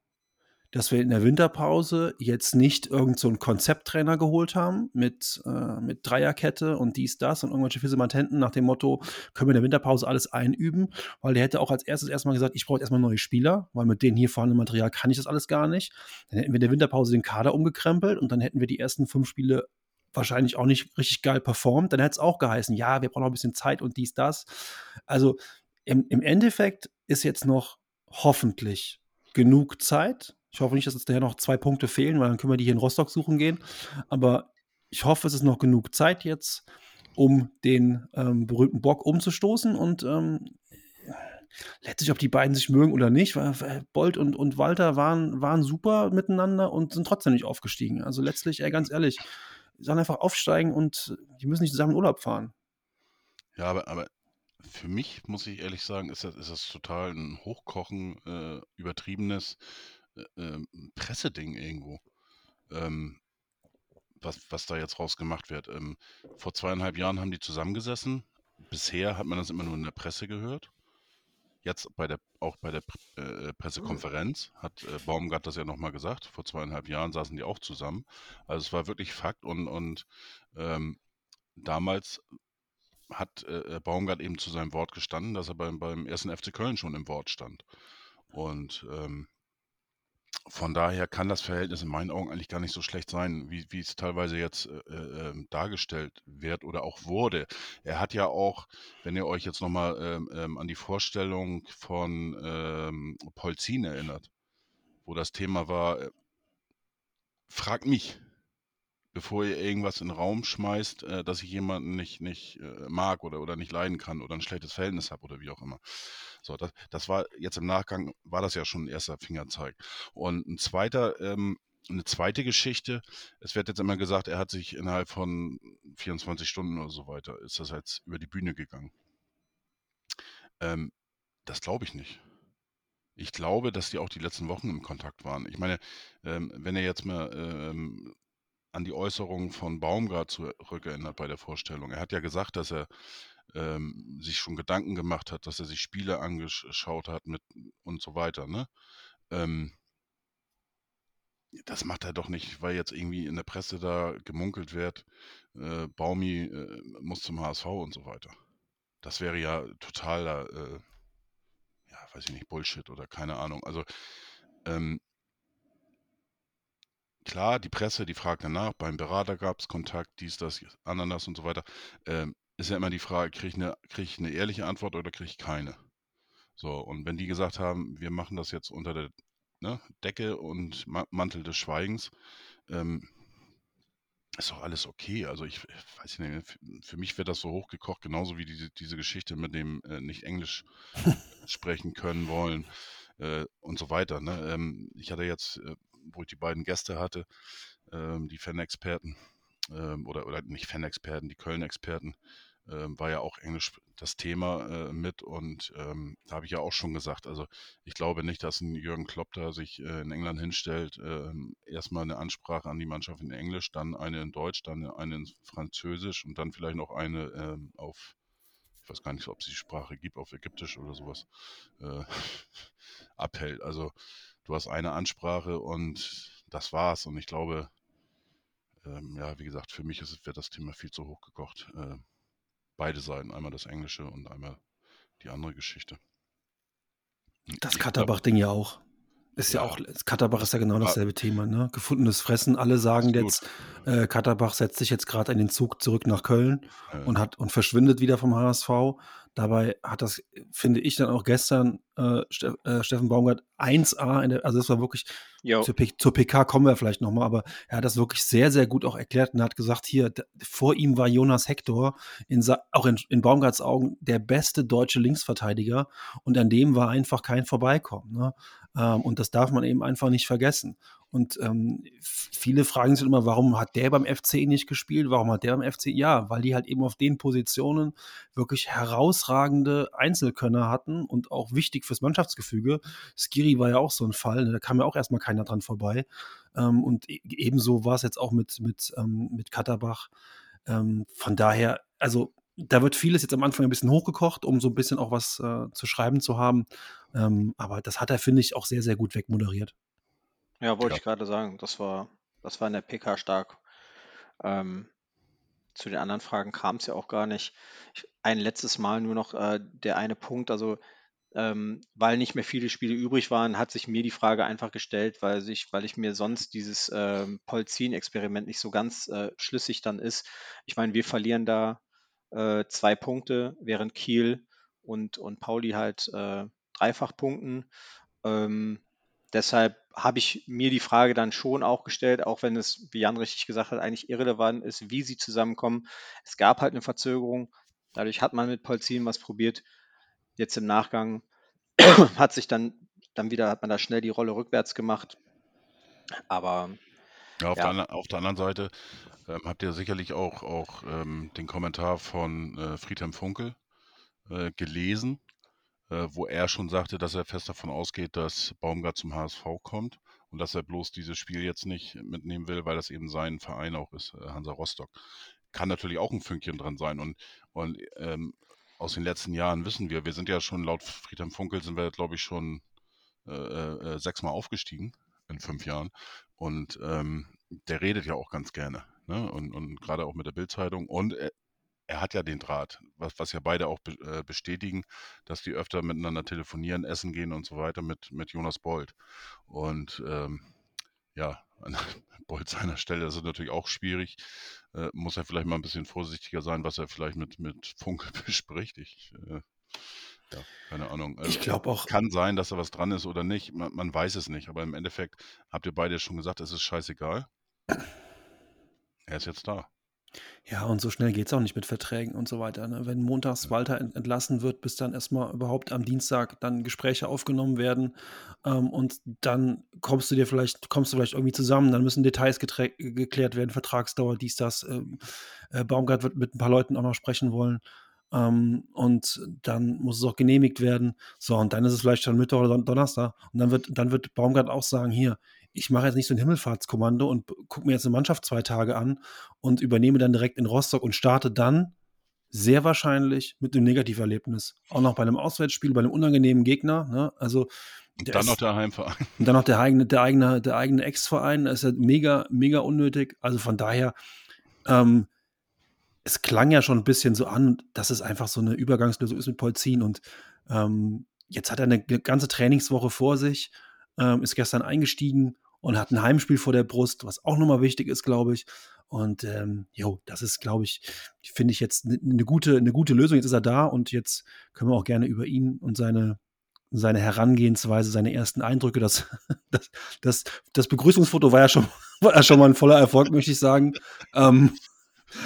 dass wir in der Winterpause jetzt nicht irgendeinen so Konzepttrainer geholt haben mit, äh, mit Dreierkette und dies, das und irgendwelche Fisimatenten nach dem Motto, können wir in der Winterpause alles einüben, weil der hätte auch als erstes erstmal gesagt, ich brauche erstmal neue Spieler, weil mit den hier vorhandenen Material kann ich das alles gar nicht. Dann hätten wir in der Winterpause den Kader umgekrempelt und dann hätten wir die ersten fünf Spiele wahrscheinlich auch nicht richtig geil performt. Dann hätte es auch geheißen, ja, wir brauchen noch ein bisschen Zeit und dies, das. Also im, im Endeffekt ist jetzt noch hoffentlich genug Zeit, ich hoffe nicht, dass uns daher noch zwei Punkte fehlen, weil dann können wir die hier in Rostock suchen gehen. Aber ich hoffe, es ist noch genug Zeit jetzt, um den ähm, berühmten Bock umzustoßen. Und ähm, letztlich, ob die beiden sich mögen oder nicht, weil Bolt und, und Walter waren, waren super miteinander und sind trotzdem nicht aufgestiegen. Also letztlich, ey, ganz ehrlich, sollen einfach aufsteigen und die müssen nicht zusammen in Urlaub fahren. Ja, aber, aber für mich, muss ich ehrlich sagen, ist das, ist das total ein Hochkochen, äh, übertriebenes äh, ähm, Presseding irgendwo, ähm, was, was da jetzt rausgemacht wird. Ähm, vor zweieinhalb Jahren haben die zusammengesessen. Bisher hat man das immer nur in der Presse gehört. Jetzt bei der, auch bei der äh, Pressekonferenz hat äh, Baumgart das ja nochmal gesagt. Vor zweieinhalb Jahren saßen die auch zusammen. Also es war wirklich Fakt und, und ähm, damals hat äh, Baumgart eben zu seinem Wort gestanden, dass er beim, beim ersten FC Köln schon im Wort stand. Und ähm, von daher kann das Verhältnis in meinen Augen eigentlich gar nicht so schlecht sein, wie, wie es teilweise jetzt äh, äh, ähm, dargestellt wird oder auch wurde. Er hat ja auch, wenn ihr euch jetzt nochmal ähm, ähm, an die Vorstellung von ähm, Polzin erinnert, wo das Thema war, äh, frag mich, bevor ihr irgendwas in den Raum schmeißt, äh, dass ich jemanden nicht, nicht äh, mag oder, oder nicht leiden kann oder ein schlechtes Verhältnis habe oder wie auch immer. So, das, das war jetzt im Nachgang, war das ja schon ein erster Fingerzeig. Und ein zweiter, ähm, eine zweite Geschichte, es wird jetzt immer gesagt, er hat sich innerhalb von 24 Stunden oder so weiter, ist das jetzt über die Bühne gegangen. Ähm, das glaube ich nicht. Ich glaube, dass die auch die letzten Wochen im Kontakt waren. Ich meine, ähm, wenn er jetzt mal ähm, an die Äußerungen von Baumgart zurückerinnert bei der Vorstellung. Er hat ja gesagt, dass er ähm, sich schon Gedanken gemacht hat, dass er sich Spiele angeschaut hat mit und so weiter. Ne? Ähm, das macht er doch nicht, weil jetzt irgendwie in der Presse da gemunkelt wird, äh, Baumi äh, muss zum HSV und so weiter. Das wäre ja totaler, äh, ja, weiß ich nicht, Bullshit oder keine Ahnung. Also ähm, klar, die Presse, die fragt danach, beim Berater gab es Kontakt, dies, das, Ananas und so weiter. Ähm, ist ja immer die Frage, kriege ich, eine, krieg ich eine ehrliche Antwort oder kriege ich keine? So, und wenn die gesagt haben, wir machen das jetzt unter der ne, Decke und Ma Mantel des Schweigens, ähm, ist doch alles okay. Also ich, ich weiß nicht, für, für mich wird das so hochgekocht, genauso wie diese, diese Geschichte mit dem äh, nicht Englisch sprechen können wollen äh, und so weiter. Ne? Ähm, ich hatte jetzt, äh, wo ich die beiden Gäste hatte, ähm, die Fan-Experten, ähm, oder, oder nicht Fan-Experten, die Köln-Experten, ähm, war ja auch Englisch das Thema äh, mit und ähm, da habe ich ja auch schon gesagt, also ich glaube nicht, dass ein Jürgen Klopp da sich äh, in England hinstellt, äh, erstmal eine Ansprache an die Mannschaft in Englisch, dann eine in Deutsch, dann eine in Französisch und dann vielleicht noch eine ähm, auf ich weiß gar nicht, ob es die Sprache gibt, auf Ägyptisch oder sowas, äh, abhält. Also du hast eine Ansprache und das war's. Und ich glaube, ähm, ja, wie gesagt, für mich ist, wird das Thema viel zu hoch gekocht. Äh, beide Seiten, einmal das Englische und einmal die andere Geschichte. Das Katterbach-Ding ja auch. Ist ja, ja auch, Katterbach ist ja genau dasselbe Thema, ne? Gefundenes Fressen. Alle sagen jetzt, äh, Katterbach setzt sich jetzt gerade in den Zug zurück nach Köln ja. und hat und verschwindet wieder vom HSV. Dabei hat das, finde ich, dann auch gestern äh, Ste äh, Steffen Baumgart 1A, in der, also das war wirklich, zur, zur, PK kommen wir vielleicht nochmal, aber er hat das wirklich sehr, sehr gut auch erklärt und hat gesagt, hier, vor ihm war Jonas Hector, in, auch in, in Baumgarts Augen, der beste deutsche Linksverteidiger und an dem war einfach kein Vorbeikommen. Ne? Ähm, und das darf man eben einfach nicht vergessen. Und ähm, viele fragen sich immer, warum hat der beim FC nicht gespielt? Warum hat der beim FC? Ja, weil die halt eben auf den Positionen wirklich herausragende Einzelkönner hatten und auch wichtig fürs Mannschaftsgefüge. Skiri war ja auch so ein Fall, ne? da kam ja auch erstmal keiner dran vorbei. Ähm, und e ebenso war es jetzt auch mit, mit, ähm, mit Katterbach. Ähm, von daher, also da wird vieles jetzt am Anfang ein bisschen hochgekocht, um so ein bisschen auch was äh, zu schreiben zu haben. Ähm, aber das hat er, finde ich, auch sehr, sehr gut wegmoderiert. Ja, wollte ja. ich gerade sagen. Das war, das war in der PK stark. Ähm, zu den anderen Fragen kam es ja auch gar nicht. Ich, ein letztes Mal nur noch äh, der eine Punkt, also ähm, weil nicht mehr viele Spiele übrig waren, hat sich mir die Frage einfach gestellt, weil, sich, weil ich mir sonst dieses ähm, Polzin-Experiment nicht so ganz äh, schlüssig dann ist. Ich meine, wir verlieren da äh, zwei Punkte, während Kiel und, und Pauli halt äh, dreifach punkten. Ähm, deshalb habe ich mir die Frage dann schon auch gestellt, auch wenn es, wie Jan richtig gesagt hat, eigentlich irrelevant ist, wie sie zusammenkommen. Es gab halt eine Verzögerung. Dadurch hat man mit Polzin was probiert. Jetzt im Nachgang hat sich dann, dann wieder, hat man da schnell die Rolle rückwärts gemacht. Aber ja, auf, ja. Der, auf, Der, anderen Seite ähm, habt ihr sicherlich auch, auch ähm, den Kommentar von äh, Friedhelm Funkel äh, gelesen, äh, wo er schon sagte, dass er fest davon ausgeht, dass Baumgart zum HSV kommt und dass er bloß dieses Spiel jetzt nicht mitnehmen will, weil das eben sein Verein auch ist, äh, Hansa Rostock. Kann natürlich auch ein Fünkchen dran sein und, und ähm, aus den letzten Jahren wissen wir, wir sind ja schon laut Friedhelm Funkel sind wir, glaube ich, schon äh, äh, sechsmal aufgestiegen in fünf Jahren. Und ähm, der redet ja auch ganz gerne. Ne? Und, und gerade auch mit der Bildzeitung. Und er, er, hat ja den Draht, was, was ja beide auch be, äh, bestätigen, dass die öfter miteinander telefonieren, essen gehen und so weiter mit, mit Jonas Bold. Und ähm, ja, an Bold seiner Stelle ist es natürlich auch schwierig. Äh, muss er vielleicht mal ein bisschen vorsichtiger sein, was er vielleicht mit, mit Funke bespricht. Ich äh, ja, keine Ahnung. Also, ich glaube auch. Kann sein, dass da was dran ist oder nicht. Man, man, weiß es nicht. Aber im Endeffekt habt ihr beide schon gesagt, es ist scheißegal. Er ist jetzt da. Ja, und so schnell geht es auch nicht mit Verträgen und so weiter. Ne? Wenn montags Walter entlassen wird, bis dann erstmal überhaupt am Dienstag dann Gespräche aufgenommen werden ähm, und dann kommst du dir vielleicht, kommst du vielleicht irgendwie zusammen, dann müssen Details geklärt werden, Vertragsdauer, dies, das. Ähm, äh, Baumgart wird mit ein paar Leuten auch noch sprechen wollen. Ähm, und dann muss es auch genehmigt werden. So, und dann ist es vielleicht schon Mittwoch oder Donnerstag. Und dann wird, dann wird Baumgart auch sagen: Hier, ich mache jetzt nicht so ein Himmelfahrtskommando und gucke mir jetzt eine Mannschaft zwei Tage an und übernehme dann direkt in Rostock und starte dann sehr wahrscheinlich mit einem Negativerlebnis. Auch noch bei einem Auswärtsspiel, bei einem unangenehmen Gegner. Ne? Also und dann ist, noch der Heimverein. Und dann noch der eigene, der eigene, der eigene Ex-Verein. Das ist ja mega, mega unnötig. Also von daher, ähm, es klang ja schon ein bisschen so an, dass es einfach so eine Übergangslösung ist mit Polzin. Und ähm, jetzt hat er eine ganze Trainingswoche vor sich, ähm, ist gestern eingestiegen und hat ein Heimspiel vor der Brust, was auch nochmal wichtig ist, glaube ich. Und ähm, jo, das ist, glaube ich, finde ich jetzt eine ne gute, eine gute Lösung. Jetzt ist er da und jetzt können wir auch gerne über ihn und seine, seine Herangehensweise, seine ersten Eindrücke, das, das, das, das Begrüßungsfoto war ja schon, war ja schon mal ein voller Erfolg, möchte ich sagen. Ähm,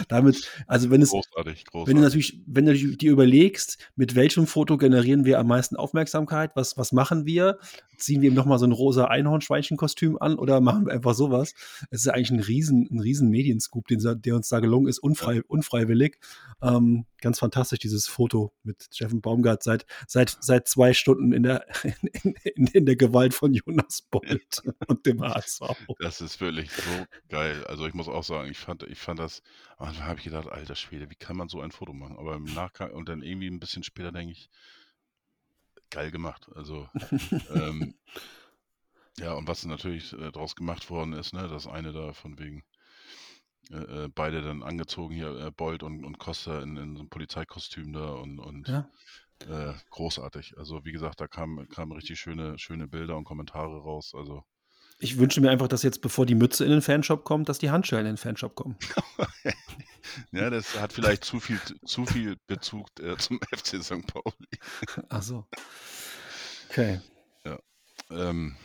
damit, also wenn es, großartig, großartig. wenn du natürlich, wenn du dir überlegst, mit welchem Foto generieren wir am meisten Aufmerksamkeit, was, was machen wir? Ziehen wir ihm nochmal so ein rosa Einhornschweinchenkostüm an oder machen wir einfach sowas? Es ist eigentlich ein riesen, ein riesen Medienscoop, den, der uns da gelungen ist, unfrei, unfreiwillig. Ähm, ganz fantastisch, dieses Foto mit Steffen Baumgart seit, seit, seit zwei Stunden in der, in, in, in der Gewalt von Jonas Bolt und dem HSV. Das ist wirklich so geil. Also ich muss auch sagen, ich fand, ich fand das, und da habe ich gedacht, alter Schwede, wie kann man so ein Foto machen? Aber im Nachgang und dann irgendwie ein bisschen später denke ich, geil gemacht. Also ähm, ja, und was natürlich äh, daraus gemacht worden ist, ne, das eine da von wegen äh, äh, beide dann angezogen hier, äh, Bolt und, und Costa in, in so einem Polizeikostüm da und, und Ja. äh, großartig. Also wie gesagt, da kamen kamen richtig schöne, schöne Bilder und Kommentare raus. Also Ich wünsche mir einfach, dass jetzt, bevor die Mütze in den Fanshop kommt, dass die Handschellen in den Fanshop kommen. ja, das hat vielleicht zu viel, zu viel Bezug äh, zum FC St. Pauli. Ach so. Okay. Ähm,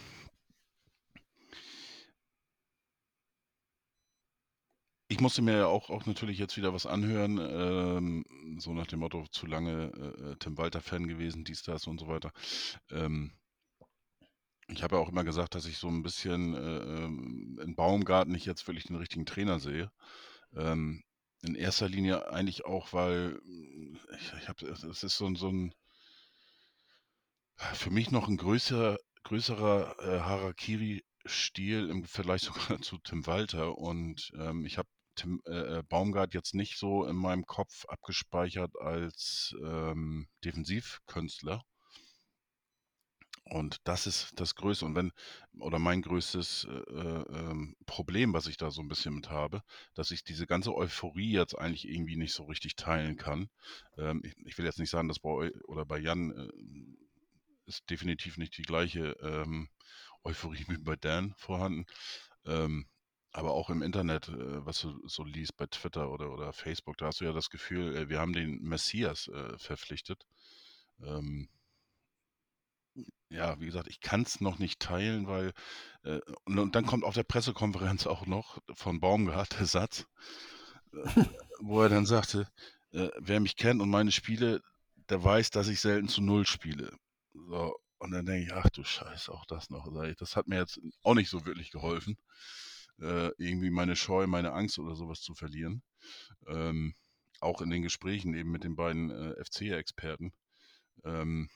ich musste mir ja auch, auch natürlich jetzt wieder was anhören, ähm, so nach dem Motto, zu lange äh, äh, Tim Walter-Fan gewesen, dies, das und so weiter. Ähm, ich habe ja auch immer gesagt, dass ich so ein bisschen äh, ähm, in Baumgarten nicht jetzt wirklich den richtigen Trainer sehe. Ähm, in erster Linie eigentlich auch, weil mm, ich, ich habe, es ist so, ein- so ein, für mich noch ein größerer, größerer äh, Harakiri-Stil im Vergleich sogar zu Tim Walter. Und ähm, ich habe Tim äh, äh, Baumgart jetzt nicht so in meinem Kopf abgespeichert als ähm, Defensivkünstler. Und das ist das Größte. Und wenn, oder mein größtes äh, äh, ähm, Problem, was ich da so ein bisschen mit habe, dass ich diese ganze Euphorie jetzt eigentlich irgendwie nicht so richtig teilen kann. Ähm, ich, ich will jetzt nicht sagen, dass bei eu oder bei Jan äh, ist definitiv nicht die gleiche ähm, Euphorie wie bei Dan vorhanden. Ähm, aber auch im Internet, äh, was du so liest bei Twitter oder, oder Facebook, da hast du ja das Gefühl, äh, wir haben den Messias äh, verpflichtet. Ähm, ja, wie gesagt, ich kann es noch nicht teilen, weil äh, und, und dann kommt auf der Pressekonferenz auch noch von Baumgart der Satz, äh, wo er dann sagte, äh, wer mich kennt und meine Spiele, der weiß, dass ich selten zu Null spiele. So, und dann denke ich, ach du Scheiße, auch das noch. Das hat mir jetzt auch nicht so wirklich geholfen, äh, irgendwie meine Scheu, meine Angst oder sowas zu verlieren. Ähm, auch in den Gesprächen eben mit den beiden äh, FC-Experten. Ähm,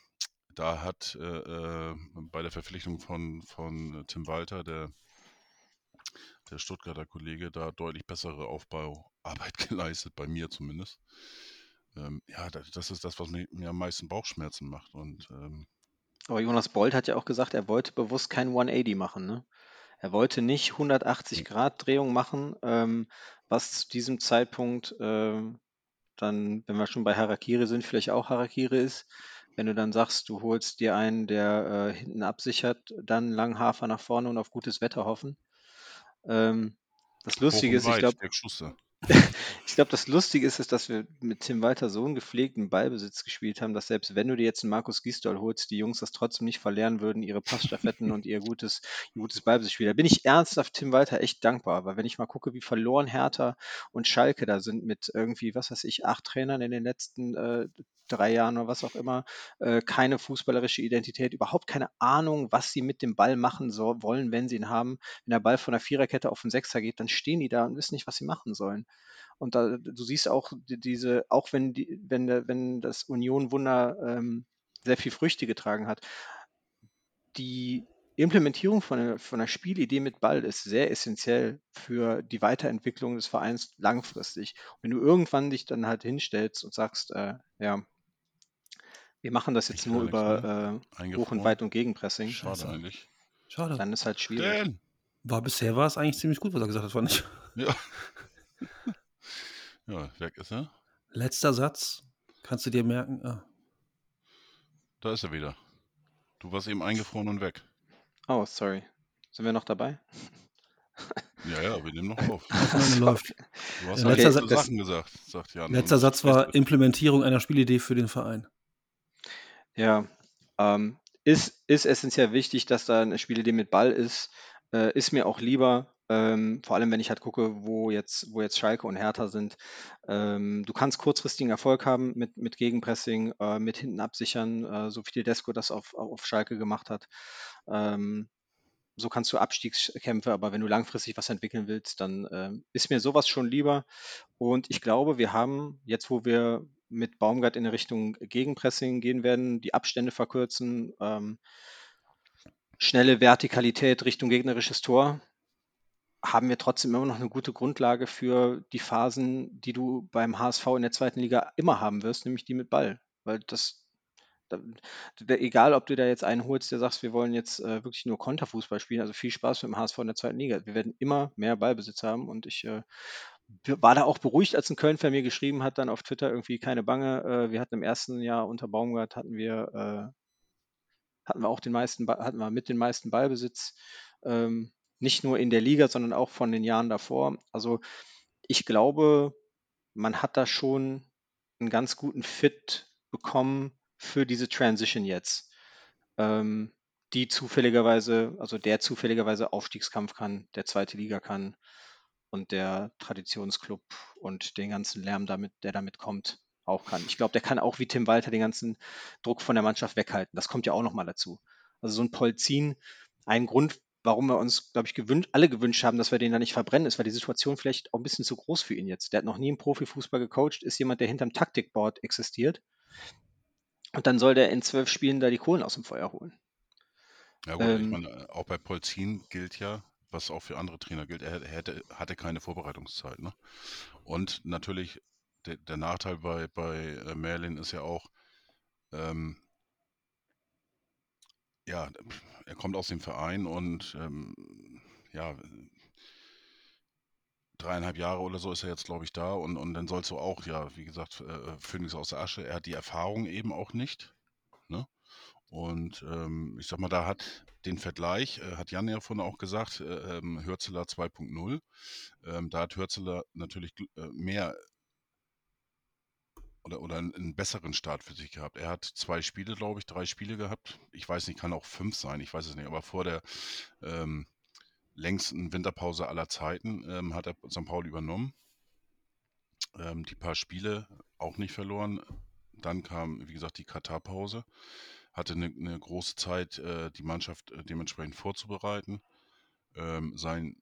da hat äh, äh, bei der Verpflichtung von, von Tim Walter, der, der Stuttgarter Kollege, da deutlich bessere Aufbauarbeit geleistet, bei mir zumindest. Ähm, ja, das, ist das, was mir, mir am meisten Bauchschmerzen macht. Und ähm, Aber Jonas Bolt hat ja auch gesagt, er wollte bewusst kein 180 machen. Ne? Er wollte nicht 180 Grad Drehung machen, ähm, was zu diesem Zeitpunkt ähm, dann, wenn wir schon bei Harakiri sind, vielleicht auch Harakiri ist. Wenn du dann sagst, du holst dir einen, der äh, hinten absichert, dann Langhafer nach vorne und auf gutes Wetter hoffen. Ähm, das Lustige ist, ich glaube. Ich glaube, das Lustige ist, ist, dass wir mit Tim Walter so einen gepflegten Ballbesitz gespielt haben, dass selbst wenn du dir jetzt einen Markus Gisdol holst, die Jungs das trotzdem nicht verlernen würden, ihre Passstaffetten und ihr gutes, gutes Ballbesitzspiel. Da bin ich ernsthaft Tim Walter echt dankbar, weil wenn ich mal gucke, wie verloren Hertha und Schalke da sind mit irgendwie, was weiß ich, acht Trainern in den letzten äh, drei Jahren oder was auch immer, äh, keine fußballerische Identität, überhaupt keine Ahnung, was sie mit dem Ball machen so, wollen, wenn sie ihn haben. Wenn der Ball von der Viererkette auf den Sechser geht, dann stehen die da und wissen nicht, was sie machen sollen. Und da, du siehst auch die- diese, auch wenn die, wenn wenn das Union Wunder ähm, sehr viel Früchte getragen hat, die Implementierung von einer, von einer Spielidee mit Ball ist sehr essentiell für die Weiterentwicklung des Vereins langfristig. wenn du irgendwann dich dann halt hinstellst und sagst, äh, ja, wir machen das jetzt Ich nur über äh, Hoch- und. Weit- und Gegenpressing, Schade eigentlich. Schade. dann ist halt schwierig. Dan! War bisher war es eigentlich ziemlich gut, was er gesagt hat, fand ich. Ja. ja, weg ist er. Letzter Satz. Kannst du dir merken? Ah, Da ist er wieder. Du warst eben eingefroren und weg. Oh, sorry. Sind wir noch dabei? Ja, ja, wir nehmen noch auf. Aufnahme läuft. Du hast Ja, letzter Satz- Sachen gesagt, sagt Jan. Letzter Satz war. Implementierung einer Spielidee für den Verein. Ja, ähm, ist, ist essentiell wichtig, dass da eine Spielidee mit Ball ist. Äh, ist mir auch lieber, ähm, vor allem wenn ich halt gucke, wo jetzt, wo jetzt Schalke und Hertha sind. Ähm, du kannst kurzfristigen Erfolg haben mit, mit Gegenpressing, äh, mit hinten absichern, äh, so wie Tedesco das auf, auf Schalke gemacht hat. Ähm, so kannst du Abstiegskämpfe, aber wenn du langfristig was entwickeln willst, dann ähm, ist mir sowas schon lieber. Und ich glaube, wir haben jetzt, wo wir mit Baumgart in Richtung Gegenpressing gehen werden, die Abstände verkürzen, ähm, schnelle Vertikalität Richtung gegnerisches Tor, haben wir trotzdem immer noch eine gute Grundlage für die Phasen, die du beim HSV in der zweiten Liga immer haben wirst, nämlich die mit Ball. Weil das, da, egal ob du da jetzt einen holst, der sagt, wir wollen jetzt äh, wirklich nur Konterfußball spielen, also viel Spaß mit dem HSV in der zweiten Liga. Wir werden immer mehr Ballbesitz haben und ich äh, war da auch beruhigt, als ein Köln-Fan mir geschrieben hat, dann auf Twitter irgendwie keine Bange. Äh, wir hatten im ersten Jahr unter Baumgart hatten wir, äh, hatten wir auch den meisten, hatten wir mit den meisten Ballbesitz. Ähm, nicht nur in der Liga, sondern auch von den Jahren davor. Also ich glaube, man hat da schon einen ganz guten Fit bekommen für diese Transition jetzt, ähm, die zufälligerweise, also der zufälligerweise Aufstiegskampf kann, der zweite Liga kann und der Traditionsclub und den ganzen Lärm damit, der damit kommt, auch kann. Ich glaube, der kann auch wie Tim Walter den ganzen Druck von der Mannschaft weghalten. Das kommt ja auch nochmal dazu. Also so ein Polzin, ein Grund, warum wir uns, glaube ich, gewünscht, alle gewünscht haben, dass wir den da nicht verbrennen, ist, weil die Situation vielleicht auch ein bisschen zu groß für ihn jetzt. Der hat noch nie im Profifußball gecoacht, ist jemand, der hinterm Taktikboard existiert. Und dann soll der in zwölf Spielen da die Kohlen aus dem Feuer holen. Ja gut, ähm, ich meine, auch bei Polzin gilt ja, was auch für andere Trainer gilt, er hätte, hatte keine Vorbereitungszeit. Ne? Und natürlich, der, der Nachteil bei, bei äh, Merlin ist ja auch, ähm, ja, er kommt aus dem Verein und ähm, ja, dreieinhalb Jahre oder so ist er jetzt, glaube ich, da und, und dann sollst du auch, ja, wie gesagt, äh, Phoenix aus der Asche, er hat die Erfahrung eben auch nicht. Ne? Und ähm, ich sag mal, da hat den Vergleich, äh, hat Jan ja vorhin auch gesagt, äh, ähm, Hürzeler 2.0. Ähm, da hat Hürzeler natürlich äh, mehr oder, oder einen besseren Start für sich gehabt. Er hat zwei Spiele, glaube ich, drei Spiele gehabt. Ich weiß nicht, kann auch fünf sein, ich weiß es nicht, aber vor der ähm, längsten Winterpause aller Zeiten ähm, hat er St. Pauli übernommen. Ähm, die paar Spiele auch nicht verloren. Dann kam, wie gesagt, die Katar-Pause. Hatte eine, eine, große Zeit, äh, die Mannschaft äh, dementsprechend vorzubereiten. Ähm, sein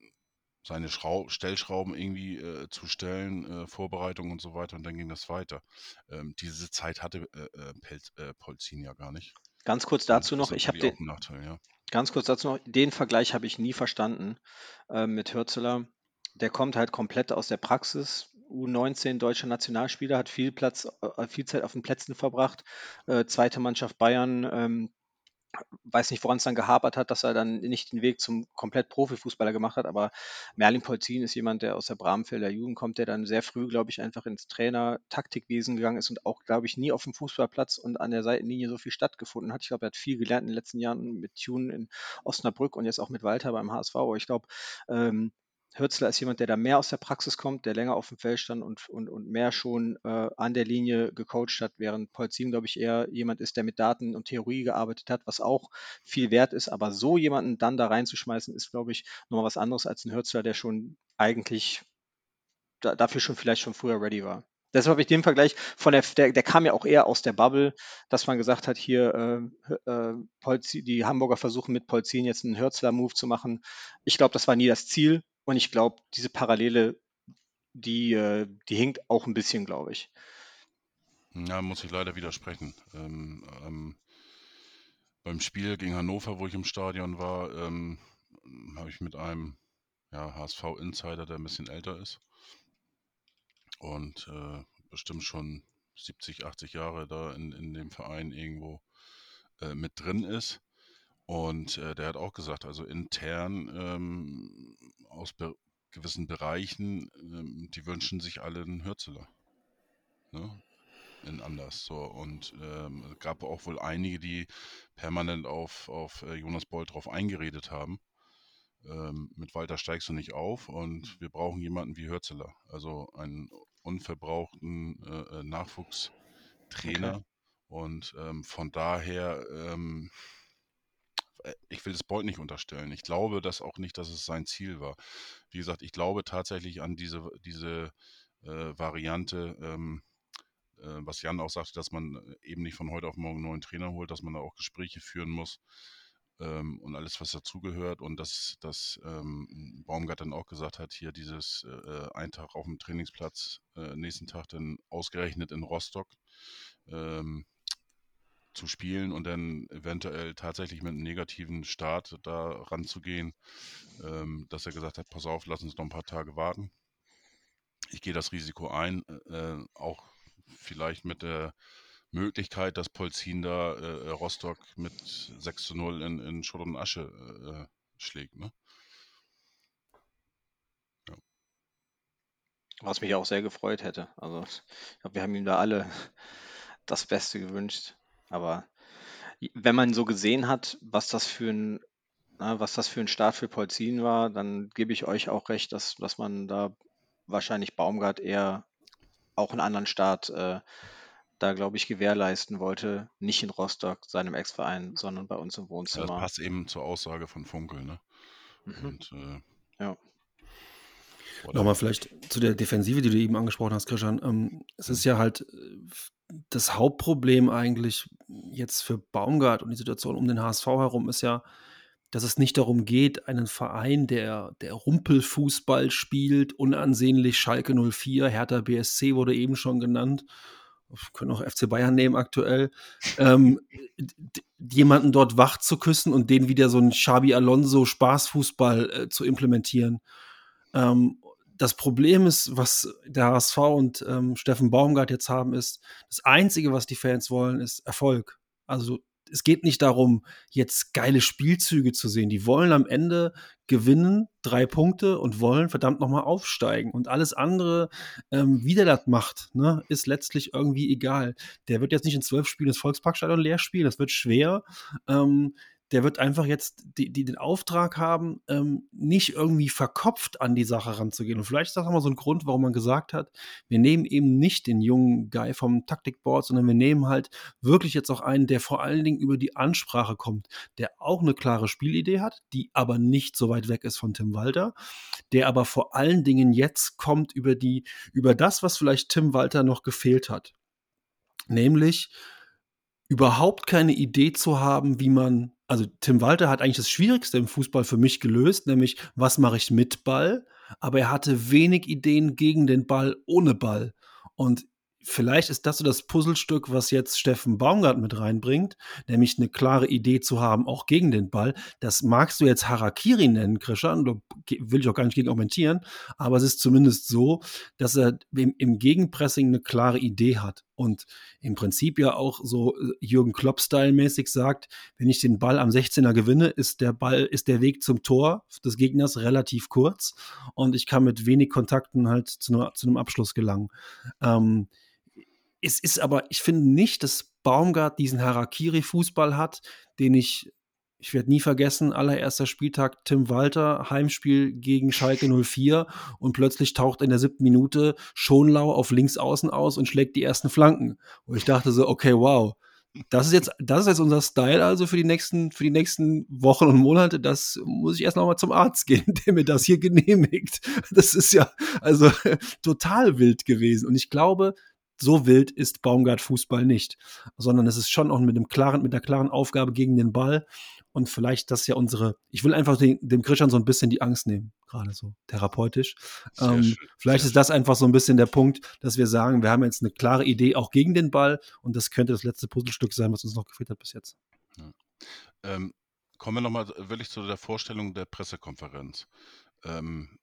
seine Schrau Stellschrauben irgendwie äh, zu stellen, äh, Vorbereitung und so weiter und dann ging das weiter. Ähm, diese Zeit hatte äh, äh Pelz, äh, Polzin ja gar nicht. Ganz kurz dazu noch, ich habe den Nachteil, ja. Ganz kurz dazu noch, den Vergleich habe ich nie verstanden äh, mit Hürzeler. Der kommt halt komplett aus der Praxis. U19 deutscher Nationalspieler, hat viel Platz, viel Zeit auf den Plätzen verbracht. zweite Mannschaft Bayern, ähm, weiß nicht, woran es dann gehapert hat, dass er dann nicht den Weg zum komplett Profifußballer gemacht hat, aber Merlin Polzin ist jemand, der aus der Bramfelder Jugend kommt, der dann sehr früh, glaube ich, einfach ins Trainer-Taktikwesen gegangen ist und auch, glaube ich, nie auf dem Fußballplatz und an der Seitenlinie so viel stattgefunden hat. Ich glaube, er hat viel gelernt in den letzten Jahren mit Tune in Osnabrück und jetzt auch mit Walter beim HSV. Aber ich glaube, ähm, Hürzler ist jemand, der da mehr aus der Praxis kommt, der länger auf dem Feld stand und, und, und mehr schon äh, an der Linie gecoacht hat, während Polzin, glaube ich, eher jemand ist, der mit Daten und Theorie gearbeitet hat, was auch viel wert ist. Aber so jemanden dann da reinzuschmeißen, ist, glaube ich, nochmal was anderes als ein Hürzler, der schon eigentlich da, dafür schon vielleicht schon früher ready war. Deshalb habe ich den Vergleich von der, der, der kam ja auch eher aus der Bubble, dass man gesagt hat, hier äh, äh, Polzin, die Hamburger versuchen mit Polzin jetzt einen Hürzler-Move zu machen. Ich glaube, das war nie das Ziel. Und ich glaube, diese Parallele, die, äh, die hinkt auch ein bisschen, glaube ich. Ja, muss ich leider widersprechen. Ähm, ähm, beim Spiel gegen Hannover, wo ich im Stadion war, ähm, habe ich mit einem ja, HSV-Insider, der ein bisschen älter ist und äh, bestimmt schon 70, 80 Jahre da in, in dem Verein irgendwo äh, mit drin ist. Und äh, der hat auch gesagt, also intern ähm, aus be gewissen Bereichen, ähm, die wünschen sich alle einen Hürzeler. Ne? In anders. So. Und ähm, es gab auch wohl einige, die permanent auf, auf äh, Jonas Boll drauf eingeredet haben. Ähm, mit Walter steigst du nicht auf und wir brauchen jemanden wie Hürzeler. Also einen unverbrauchten äh, äh Nachwuchstrainer. Okay. Und ähm, von daher ähm, äh, ich will es Bolt nicht unterstellen. Ich glaube das auch nicht, dass es sein Ziel war. Wie gesagt, ich glaube tatsächlich an diese, diese äh, Variante, ähm, äh, was Jan auch sagte, dass man eben nicht von heute auf morgen einen neuen Trainer holt, dass man da auch Gespräche führen muss. ähm, und alles, was dazugehört. Und dass, dass ähm, Baumgart dann auch gesagt hat, hier dieses äh, äh ein Tag auf dem Trainingsplatz, äh, nächsten Tag dann ausgerechnet in Rostock ähm, zu spielen und dann eventuell tatsächlich mit einem negativen Start da ranzugehen, ähm, dass er gesagt hat, pass auf, lass uns noch ein paar Tage warten. Ich gehe das Risiko ein, äh, auch vielleicht mit der Möglichkeit, dass Polzin da äh, Rostock mit 6 zu 0 in, in Schutt und Asche äh, schlägt. Ne? Was mich auch sehr gefreut hätte. Also ich glaube, wir haben ihm da alle das Beste gewünscht. Aber wenn man so gesehen hat, was das für ein, na, was das für ein Start für Polzin war, dann gebe ich euch auch recht, dass, dass man da wahrscheinlich Baumgart eher auch einen anderen Start äh, da, glaube ich, gewährleisten wollte. Nicht in Rostock, seinem Ex-Verein, sondern bei uns im Wohnzimmer. das passt eben zur Aussage von Funkel, ne? Mhm. Und, äh, ja. Nochmal vielleicht zu der Defensive, die du eben angesprochen hast, Christian. Ähm, es ist ja halt äh, das Hauptproblem eigentlich jetzt für Baumgart und die Situation um den HSV herum ist ja, dass es nicht darum geht, einen Verein, der, der Rumpelfußball spielt, unansehnlich Schalke 04, Hertha BSC wurde eben schon genannt, können auch FC Bayern nehmen aktuell, ähm, jemanden dort wach zu küssen und den wieder so ein Xabi Alonso Spaßfußball äh, zu implementieren. Ähm, das Problem ist, was der HSV und ähm, Steffen Baumgart jetzt haben, ist, das Einzige, was die Fans wollen, ist Erfolg. Also es geht nicht darum, jetzt geile Spielzüge zu sehen. Die wollen am Ende gewinnen, drei Punkte und wollen verdammt nochmal aufsteigen. Und alles andere, ähm, wie der das macht, ne, ist letztlich irgendwie egal. Der wird jetzt nicht in zwölf Spielen das Volksparkstadion leer spielen, das wird schwer. Ähm, der wird einfach jetzt die, die den Auftrag haben, ähm, nicht irgendwie verkopft an die Sache ranzugehen. Und vielleicht ist das auch mal so ein Grund, warum man gesagt hat, wir nehmen eben nicht den jungen Guy vom Taktikboard, sondern wir nehmen halt wirklich jetzt auch einen, der vor allen Dingen über die Ansprache kommt, der auch eine klare Spielidee hat, die aber nicht so weit weg ist von Tim Walter, der aber vor allen Dingen jetzt kommt über die, über das, was vielleicht Tim Walter noch gefehlt hat. Nämlich überhaupt keine Idee zu haben, wie man also Tim Walter hat eigentlich das Schwierigste im Fußball für mich gelöst, nämlich was mache ich mit Ball, aber er hatte wenig Ideen gegen den Ball ohne Ball. Und vielleicht ist das so das Puzzlestück, was jetzt Steffen Baumgart mit reinbringt, nämlich eine klare Idee zu haben, auch gegen den Ball. Das magst du jetzt Harakiri nennen, da will ich auch gar nicht gegen argumentieren, aber es ist zumindest so, dass er im Gegenpressing eine klare Idee hat und im Prinzip ja auch so äh, Jürgen Klopp-Style-mäßig sagt, wenn ich den Ball am 16er gewinne, ist der Ball, ist der Weg zum Tor des Gegners relativ kurz und ich kann mit wenig Kontakten halt zu, ne, zu einem Abschluss gelangen. Ähm, es ist aber, ich finde nicht, dass Baumgart diesen Harakiri-Fußball hat, den ich, ich werde nie vergessen, allererster Spieltag Tim Walter, Heimspiel gegen Schalke 04 und plötzlich taucht in der siebten Minute Schonlau auf links außen aus und schlägt die ersten Flanken. Und ich dachte so, okay, wow. Das ist jetzt, das ist jetzt unser Style also für die nächsten, für die nächsten Wochen und Monate. Das muss ich erst noch mal zum Arzt gehen, der mir das hier genehmigt. Das ist ja also total wild gewesen. Und ich glaube, so wild ist Baumgart Fußball nicht, sondern es ist schon auch mit einem klaren, mit einer klaren Aufgabe gegen den Ball. Und vielleicht das ja unsere, ich will einfach den, dem Christian so ein bisschen die Angst nehmen, gerade so therapeutisch. Ähm, vielleicht ist das einfach so ein bisschen der Punkt, dass wir sagen, wir haben jetzt eine klare Idee auch gegen den Ball und das könnte das letzte Puzzlestück sein, was uns noch gefehlt hat bis jetzt. Ja. Ähm, kommen wir nochmal wirklich zu der Vorstellung der Pressekonferenz. Ähm,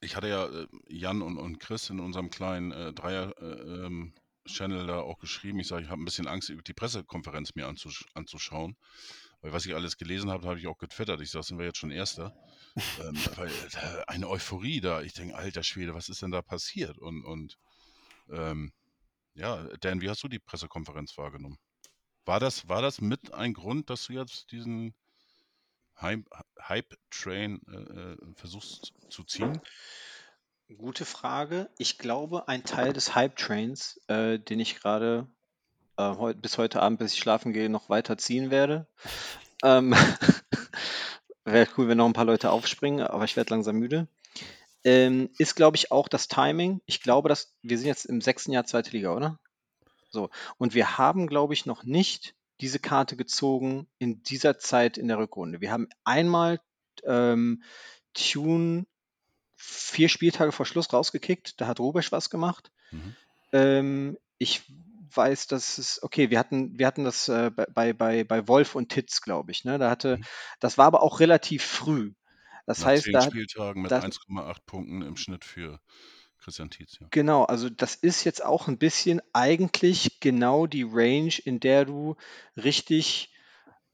ich hatte ja äh, Jan und, und Chris in unserem kleinen äh, Dreier-Channel äh, ähm, da auch geschrieben. Ich sage, ich habe ein bisschen Angst, die Pressekonferenz mir anzusch anzuschauen. Weil was ich alles gelesen habe, habe ich auch getwittert. Ich sage, sind wir jetzt schon Erster? ähm, weil äh, eine Euphorie da. Ich denke, alter Schwede, was ist denn da passiert? Und, und ähm, ja, Dan, wie hast du die Pressekonferenz wahrgenommen? War das, war das mit ein Grund, dass du jetzt diesen Hype-Train äh, äh, versuchst zu ziehen? Gute Frage. Ich glaube, ein Teil des Hype-Trains, äh, den ich gerade äh, heut, bis heute Abend, bis ich schlafen gehe, noch weiter ziehen werde. Ähm, Wäre cool, wenn noch ein paar Leute aufspringen, aber ich werde langsam müde. Ähm, ist, glaube ich, auch das Timing. Ich glaube, dass wir sind jetzt im sechsten Jahr zweite Liga, oder? So. Und wir haben, glaube ich, noch nicht diese Karte gezogen in dieser Zeit in der Rückrunde. Wir haben einmal ähm, Tune vier Spieltage vor Schluss rausgekickt. Da hat Rubesch was gemacht. Mhm. Ähm, ich weiß, dass es, okay, wir hatten, wir hatten das äh, bei, bei, bei Wolf und Titz, glaube ich. Ne? Da hatte, mhm. das war aber auch relativ früh. Das Nach heißt, zehn da, Spieltagen mit 1,8 Punkten im Schnitt für Christian Tietz. Ja. Genau, also das ist jetzt auch ein bisschen eigentlich genau die Range, in der du richtig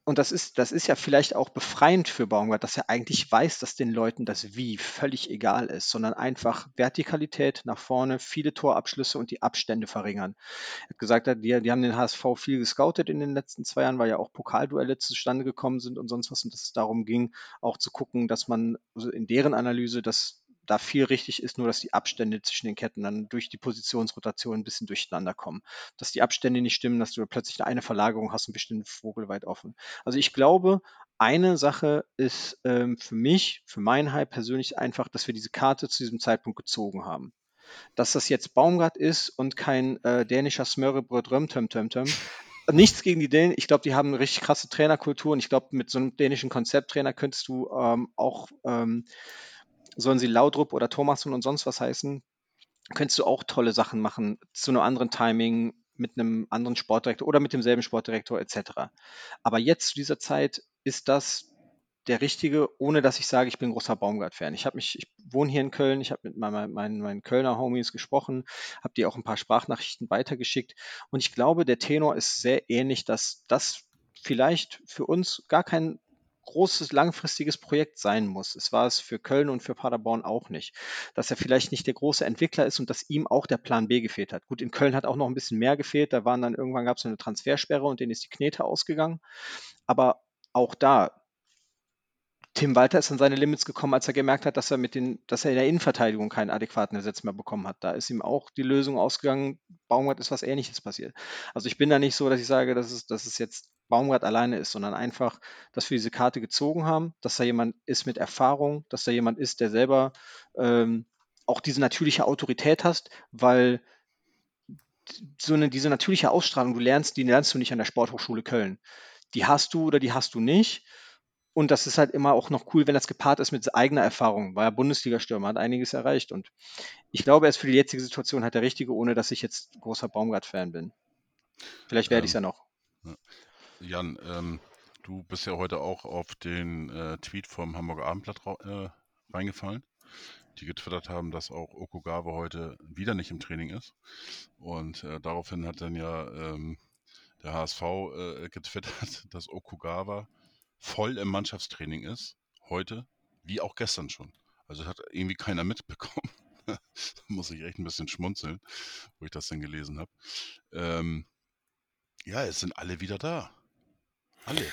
und das ist, das ist ja vielleicht auch befreiend für Baumgart, dass er eigentlich weiß, dass den Leuten das Wie völlig egal ist, sondern einfach Vertikalität nach vorne, viele Torabschlüsse und die Abstände verringern. Er hat gesagt, die, die haben den HSV viel gescoutet in den letzten zwei Jahren, weil ja auch Pokalduelle zustande gekommen sind und sonst was und dass es darum ging, auch zu gucken, dass man also in deren Analyse das da viel richtig ist, nur dass die Abstände zwischen den Ketten dann durch die Positionsrotation ein bisschen durcheinander kommen. Dass die Abstände nicht stimmen, dass du plötzlich eine Verlagerung hast und bestimmten Vogel weit offen. Also ich glaube, eine Sache ist ähm, für mich, für meinen Hype persönlich einfach, dass wir diese Karte zu diesem Zeitpunkt gezogen haben. Dass das jetzt Baumgart ist und kein äh, dänischer Smörrebröt Römtömtömtöm, nichts gegen die Dänen. Ich glaube, die haben eine richtig krasse Trainerkultur und ich glaube, mit so einem dänischen Konzepttrainer könntest du ähm, auch ähm, sollen sie Laudrup oder Thomasson und sonst was heißen, könntest du auch tolle Sachen machen zu einem anderen Timing, mit einem anderen Sportdirektor oder mit demselben Sportdirektor etc. Aber jetzt zu dieser Zeit ist das der richtige, ohne dass ich sage, ich bin großer Baumgart-Fan. Ich habe mich, ich wohne hier in Köln, ich habe mit meinen, meinen, meinen Kölner Homies gesprochen, habe dir auch ein paar Sprachnachrichten weitergeschickt und ich glaube, der Tenor ist sehr ähnlich, dass das vielleicht für uns gar kein großes, langfristiges Projekt sein muss. Es war es für Köln und für Paderborn auch nicht. Dass er vielleicht nicht der große Entwickler ist und dass ihm auch der Plan B gefehlt hat. Gut, in Köln hat auch noch ein bisschen mehr gefehlt. Da waren dann irgendwann gab es eine Transfersperre und denen ist die Knete ausgegangen. Aber auch da, Tim Walter ist an seine Limits gekommen, als er gemerkt hat, dass er mit den, dass er in der Innenverteidigung keinen adäquaten Ersatz mehr bekommen hat. Da ist ihm auch die Lösung ausgegangen. Baumgart ist was Ähnliches passiert. Also ich bin da nicht so, dass ich sage, dass es, dass es jetzt Baumgart alleine ist, sondern einfach, dass wir diese Karte gezogen haben, dass da jemand ist mit Erfahrung, dass da jemand ist, der selber ähm, auch diese natürliche Autorität hast, weil so eine, diese natürliche Ausstrahlung, du lernst, die lernst du nicht an der Sporthochschule Köln. Die hast du oder die hast du nicht. Und das ist halt immer auch noch cool, wenn das gepaart ist mit eigener Erfahrung. War ja Bundesliga-Stürmer, hat einiges erreicht. Und ich glaube, er ist für die jetzige Situation halt der Richtige, ohne dass ich jetzt großer Baumgart-Fan bin. Vielleicht werde ähm, ich es ja noch. Jan, ähm, du bist ja heute auch auf den äh, Tweet vom Hamburger Abendblatt äh, reingefallen, die getwittert haben, dass auch Okugawa heute wieder nicht im Training ist. Und äh, daraufhin hat dann ja ähm, der HSV äh, getwittert, dass Okugawa voll im Mannschaftstraining ist, heute, wie auch gestern schon. Also hat irgendwie keiner mitbekommen. da muss ich echt ein bisschen schmunzeln, wo ich das dann gelesen habe. Ähm, ja, es sind alle wieder da. Alle.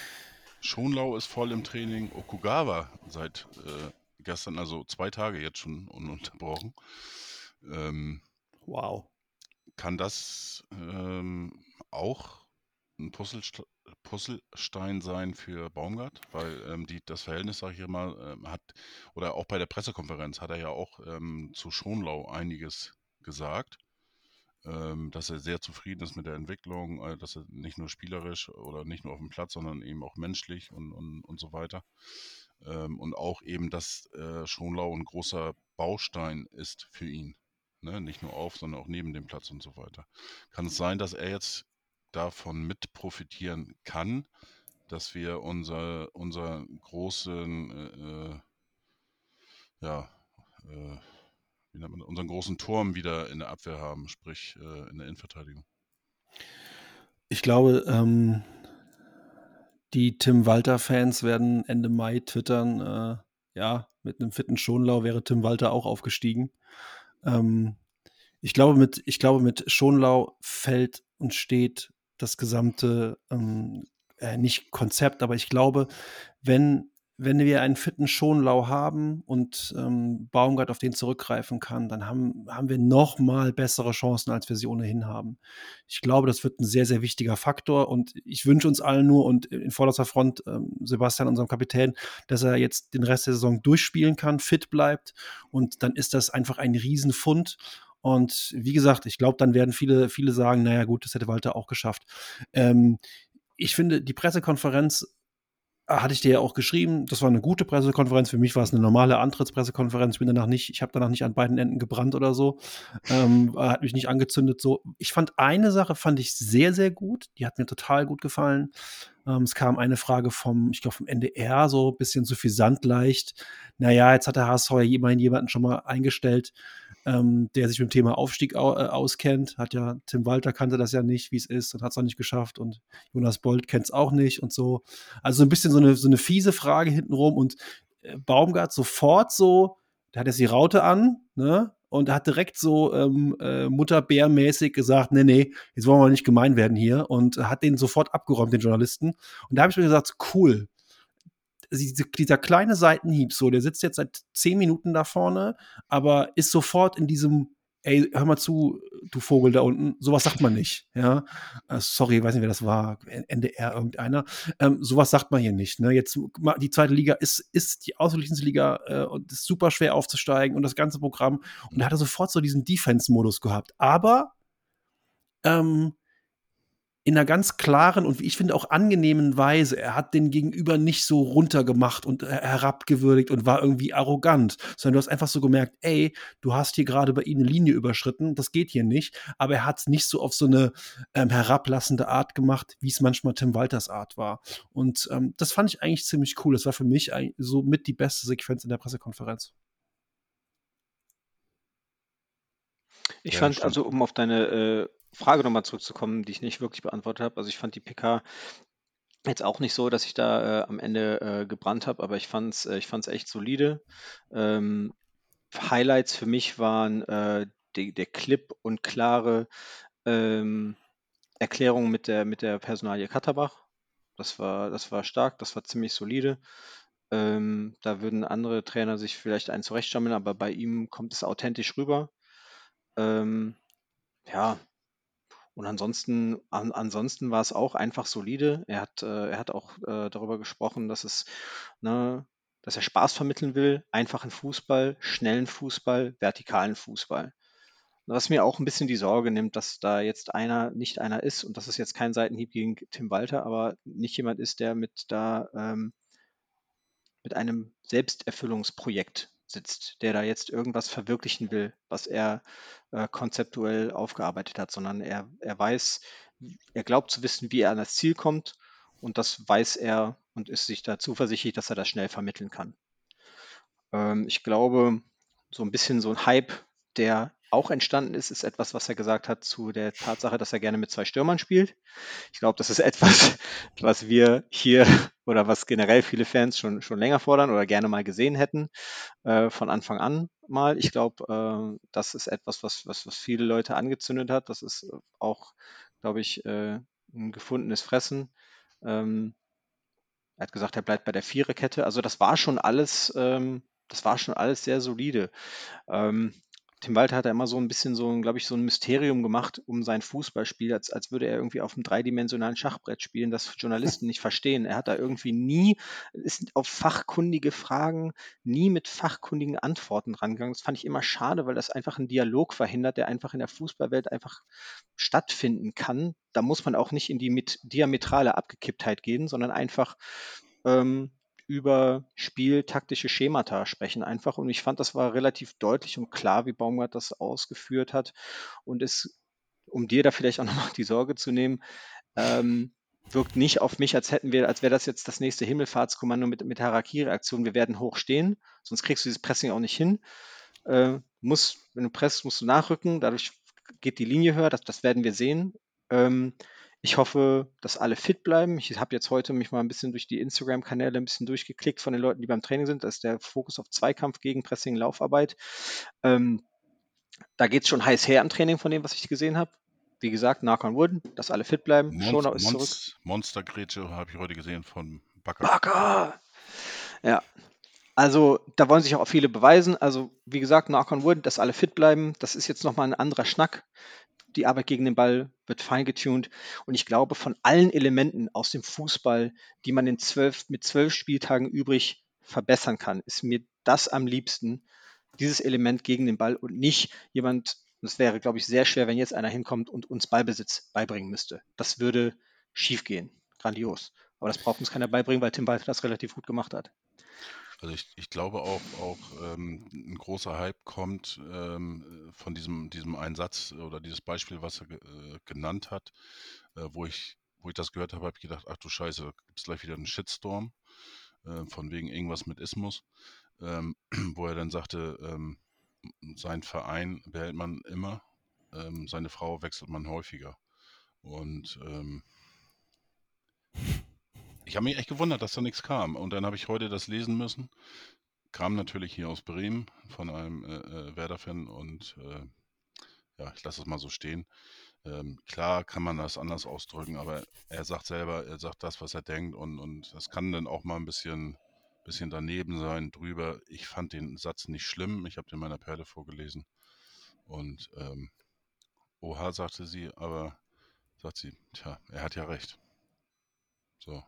Schonlau ist voll im Training. Okugawa seit äh, gestern, also zwei Tage jetzt schon ununterbrochen. Ähm, wow. Kann das ähm, auch ein Puzzlest Puzzlestein sein für Baumgart? Weil ähm, die, das Verhältnis, sage ich immer, ähm, hat, oder auch bei der Pressekonferenz hat er ja auch ähm, zu Schonlau einiges gesagt ähm, dass er sehr zufrieden ist mit der Entwicklung, äh, dass er nicht nur spielerisch oder nicht nur auf dem Platz, sondern eben auch menschlich und, und, und so weiter. Ähm, und auch eben, dass äh, Schonlau ein großer Baustein ist für ihn. Ne? Nicht nur auf, sondern auch neben dem Platz und so weiter. Kann es sein, dass er jetzt davon mit profitieren kann, dass wir unser, unser großen, äh, äh ja, äh, wie nennt man, unseren großen Turm wieder in der Abwehr haben, sprich äh, in der Innenverteidigung. Ich glaube, ähm, die Tim Walter-Fans werden Ende Mai twittern, äh, ja, mit einem fitten Schonlau wäre Tim Walter auch aufgestiegen. Ähm, ich, glaube, mit, ich glaube, mit Schonlau fällt und steht das gesamte, ähm, äh, nicht Konzept, aber ich glaube, wenn wenn wir einen fitten Schonlau haben und ähm, Baumgart auf den zurückgreifen kann, dann haben, haben wir noch mal bessere Chancen, als wir sie ohnehin haben. Ich glaube, das wird ein sehr, sehr wichtiger Faktor und ich wünsche uns allen nur und in vorderster Front ähm, Sebastian, unserem Kapitän, dass er jetzt den Rest der Saison durchspielen kann, fit bleibt und dann ist das einfach ein Riesenfund. Und wie gesagt, ich glaube, dann werden viele, viele sagen, naja gut, das hätte Walter auch geschafft. Ähm, ich finde, die Pressekonferenz hatte ich dir ja auch geschrieben, das war eine gute Pressekonferenz. Für mich war es eine normale Antrittspressekonferenz. Ich bin danach nicht, ich habe danach nicht an beiden Enden gebrannt oder so. Ähm, hat mich nicht angezündet. So, ich fand eine Sache fand ich sehr, sehr gut. Die hat mir total gut gefallen. Ähm, es kam eine Frage vom, ich glaube, vom NDR, so ein bisschen so viel leicht. Naja, jetzt hat der HSV ja immerhin jemanden schon mal eingestellt, ähm, der sich mit dem Thema Aufstieg au äh, auskennt. Hat ja, Tim Walter kannte das ja nicht, wie es ist und hat es auch nicht geschafft und Jonas Bold kennt es auch nicht und so. Also ein bisschen so eine, so eine fiese Frage hintenrum und äh, Baumgart sofort so, da hat er die Raute an, ne? Und hat direkt so ähm, äh, Mutterbärmäßig gesagt, nee, nee, jetzt wollen wir nicht gemein werden hier und hat den sofort abgeräumt, den Journalisten. Und da habe ich mir gesagt, cool, diese, dieser kleine Seitenhieb, so, der sitzt jetzt seit zehn Minuten da vorne, aber ist sofort in diesem, ey, hör mal zu, du Vogel da unten, sowas sagt man nicht, ja. Äh, sorry, weiß nicht, wer das war, NDR irgendeiner. Ähm, sowas sagt man hier nicht, ne. Jetzt, die zweite Liga ist, ist die Ausbildungsliga äh, und ist super schwer aufzusteigen und das ganze Programm. Und da hat er sofort so diesen Defense-Modus gehabt. Aber, ähm, in einer ganz klaren und wie ich finde auch angenehmen Weise. Er hat den Gegenüber nicht so runtergemacht und herabgewürdigt und war irgendwie arrogant, sondern du hast einfach so gemerkt, ey, du hast hier gerade bei ihm eine Linie überschritten, das geht hier nicht. Aber er hat es nicht so auf so eine ähm, herablassende Art gemacht, wie es manchmal Tim Walters Art war. Und ähm, das fand ich eigentlich ziemlich cool. Das war für mich so mit die beste Sequenz in der Pressekonferenz. Ich ja, fand, also um auf deine äh, Frage nochmal zurückzukommen, die ich nicht wirklich beantwortet habe. Also ich fand die PK jetzt auch nicht so, dass ich da äh, am Ende äh, gebrannt habe, aber ich fand es äh, echt solide. Ähm, Highlights für mich waren äh, die, der Clip und klare ähm, Erklärung mit der, mit der Personalie Katterbach. Das war, das war stark, das war ziemlich solide. Ähm, da würden andere Trainer sich vielleicht einen zurechtstammeln, aber bei ihm kommt es authentisch rüber. Ähm, ja, und ansonsten, an, ansonsten war es auch einfach solide. Er hat, äh, er hat auch äh, darüber gesprochen, dass es, ne, dass er Spaß vermitteln will, einfachen Fußball, schnellen Fußball, vertikalen Fußball. Was mir auch ein bisschen die Sorge nimmt, dass da jetzt einer nicht einer ist und das ist jetzt kein Seitenhieb gegen Tim Walter, aber nicht jemand ist, der mit da ähm, mit einem Selbsterfüllungsprojekt sitzt, der da jetzt irgendwas verwirklichen will, was er äh, konzeptuell aufgearbeitet hat, sondern er, er weiß, er glaubt zu wissen, wie er an das Ziel kommt und das weiß er und ist sich da zuversichtlich, dass er das schnell vermitteln kann. Ähm, ich glaube, so ein bisschen so ein Hype, der auch entstanden ist, ist etwas, was er gesagt hat zu der Tatsache, dass er gerne mit zwei Stürmern spielt. Ich glaube, das ist etwas, was wir hier oder was generell viele Fans schon, schon länger fordern oder gerne mal gesehen hätten, äh, von Anfang an mal. Ich glaube, äh, das ist etwas, was, was, was viele Leute angezündet hat. Das ist auch, glaube ich, äh, ein gefundenes Fressen. Ähm, er hat gesagt, er bleibt bei der Viererkette. Also das war schon alles, ähm, das war schon alles sehr solide. Ähm, Tim Walter hat da immer so ein bisschen so, glaube ich, so ein Mysterium gemacht um sein Fußballspiel, als, als würde er irgendwie auf einem dreidimensionalen Schachbrett spielen, das Journalisten nicht verstehen. Er hat da irgendwie nie, ist auf fachkundige Fragen, nie mit fachkundigen Antworten rangegangen. Das fand ich immer schade, weil das einfach einen Dialog verhindert, der einfach in der Fußballwelt einfach stattfinden kann. Da muss man auch nicht in die mit diametrale Abgekipptheit gehen, sondern einfach ähm, über spieltaktische Schemata sprechen einfach. Und ich fand, das war relativ deutlich und klar, wie Baumgart das ausgeführt hat. Und es, um dir da vielleicht auch nochmal die Sorge zu nehmen, ähm, wirkt nicht auf mich, als hätten wir, als wäre das jetzt das nächste Himmelfahrtskommando mit, mit Harakiri-Aktion. Wir werden hoch stehen, sonst kriegst du dieses Pressing auch nicht hin. Äh, muss, wenn du presst, musst du nachrücken, dadurch geht die Linie höher, das, das werden wir sehen. Ähm, ich hoffe, dass alle fit bleiben. Ich habe jetzt heute mich mal ein bisschen durch die Instagram-Kanäle ein bisschen durchgeklickt von den Leuten, die beim Training sind. Da ist der Fokus auf Zweikampf, gegen Pressing, Laufarbeit. Ähm, da geht es schon heiß her am Training von dem, was ich gesehen habe. Wie gesagt, knock on wood, dass alle fit bleiben. Monst Schonau ist Monst zurück. Monstergrätsche habe ich heute gesehen von Bakker. Bakker! Ja, also da wollen sich auch viele beweisen. Also wie gesagt, knock on wood, dass alle fit bleiben. Das ist jetzt nochmal ein anderer Schnack die Arbeit gegen den Ball wird feingetuned. Und ich glaube, von allen Elementen aus dem Fußball, die man in zwölf, mit zwölf Spieltagen übrig verbessern kann, ist mir das am liebsten, dieses Element gegen den Ball und nicht jemand, das wäre, glaube ich, sehr schwer, wenn jetzt einer hinkommt und uns Ballbesitz beibringen müsste. Das würde schiefgehen. grandios. Aber das braucht uns keiner beibringen, weil Tim Walter das relativ gut gemacht hat. Also ich, ich glaube auch, auch ähm, ein großer Hype kommt ähm, von diesem, diesem Einsatz oder dieses Beispiel, was er äh, genannt hat, äh, wo ich, wo ich das gehört habe, habe ich gedacht, ach du Scheiße, da gibt es gleich wieder einen Shitstorm, äh, von wegen irgendwas mit Ismus, ähm, wo er dann sagte, ähm, sein Verein behält man immer, ähm, seine Frau wechselt man häufiger. Und ähm, ich habe mich echt gewundert, dass da nichts kam. Und dann habe ich heute das lesen müssen. Kam natürlich hier aus Bremen von einem äh, äh, Werder-Fan und äh, ja, ich lasse es mal so stehen. Ähm, klar kann man das anders ausdrücken, aber er sagt selber, er sagt das, was er denkt und, und das kann dann auch mal ein bisschen, bisschen daneben sein, drüber. Ich fand den Satz nicht schlimm, ich habe den meiner Perle vorgelesen und ähm, oha, sagte sie, aber sagt sie, tja, er hat ja recht. So,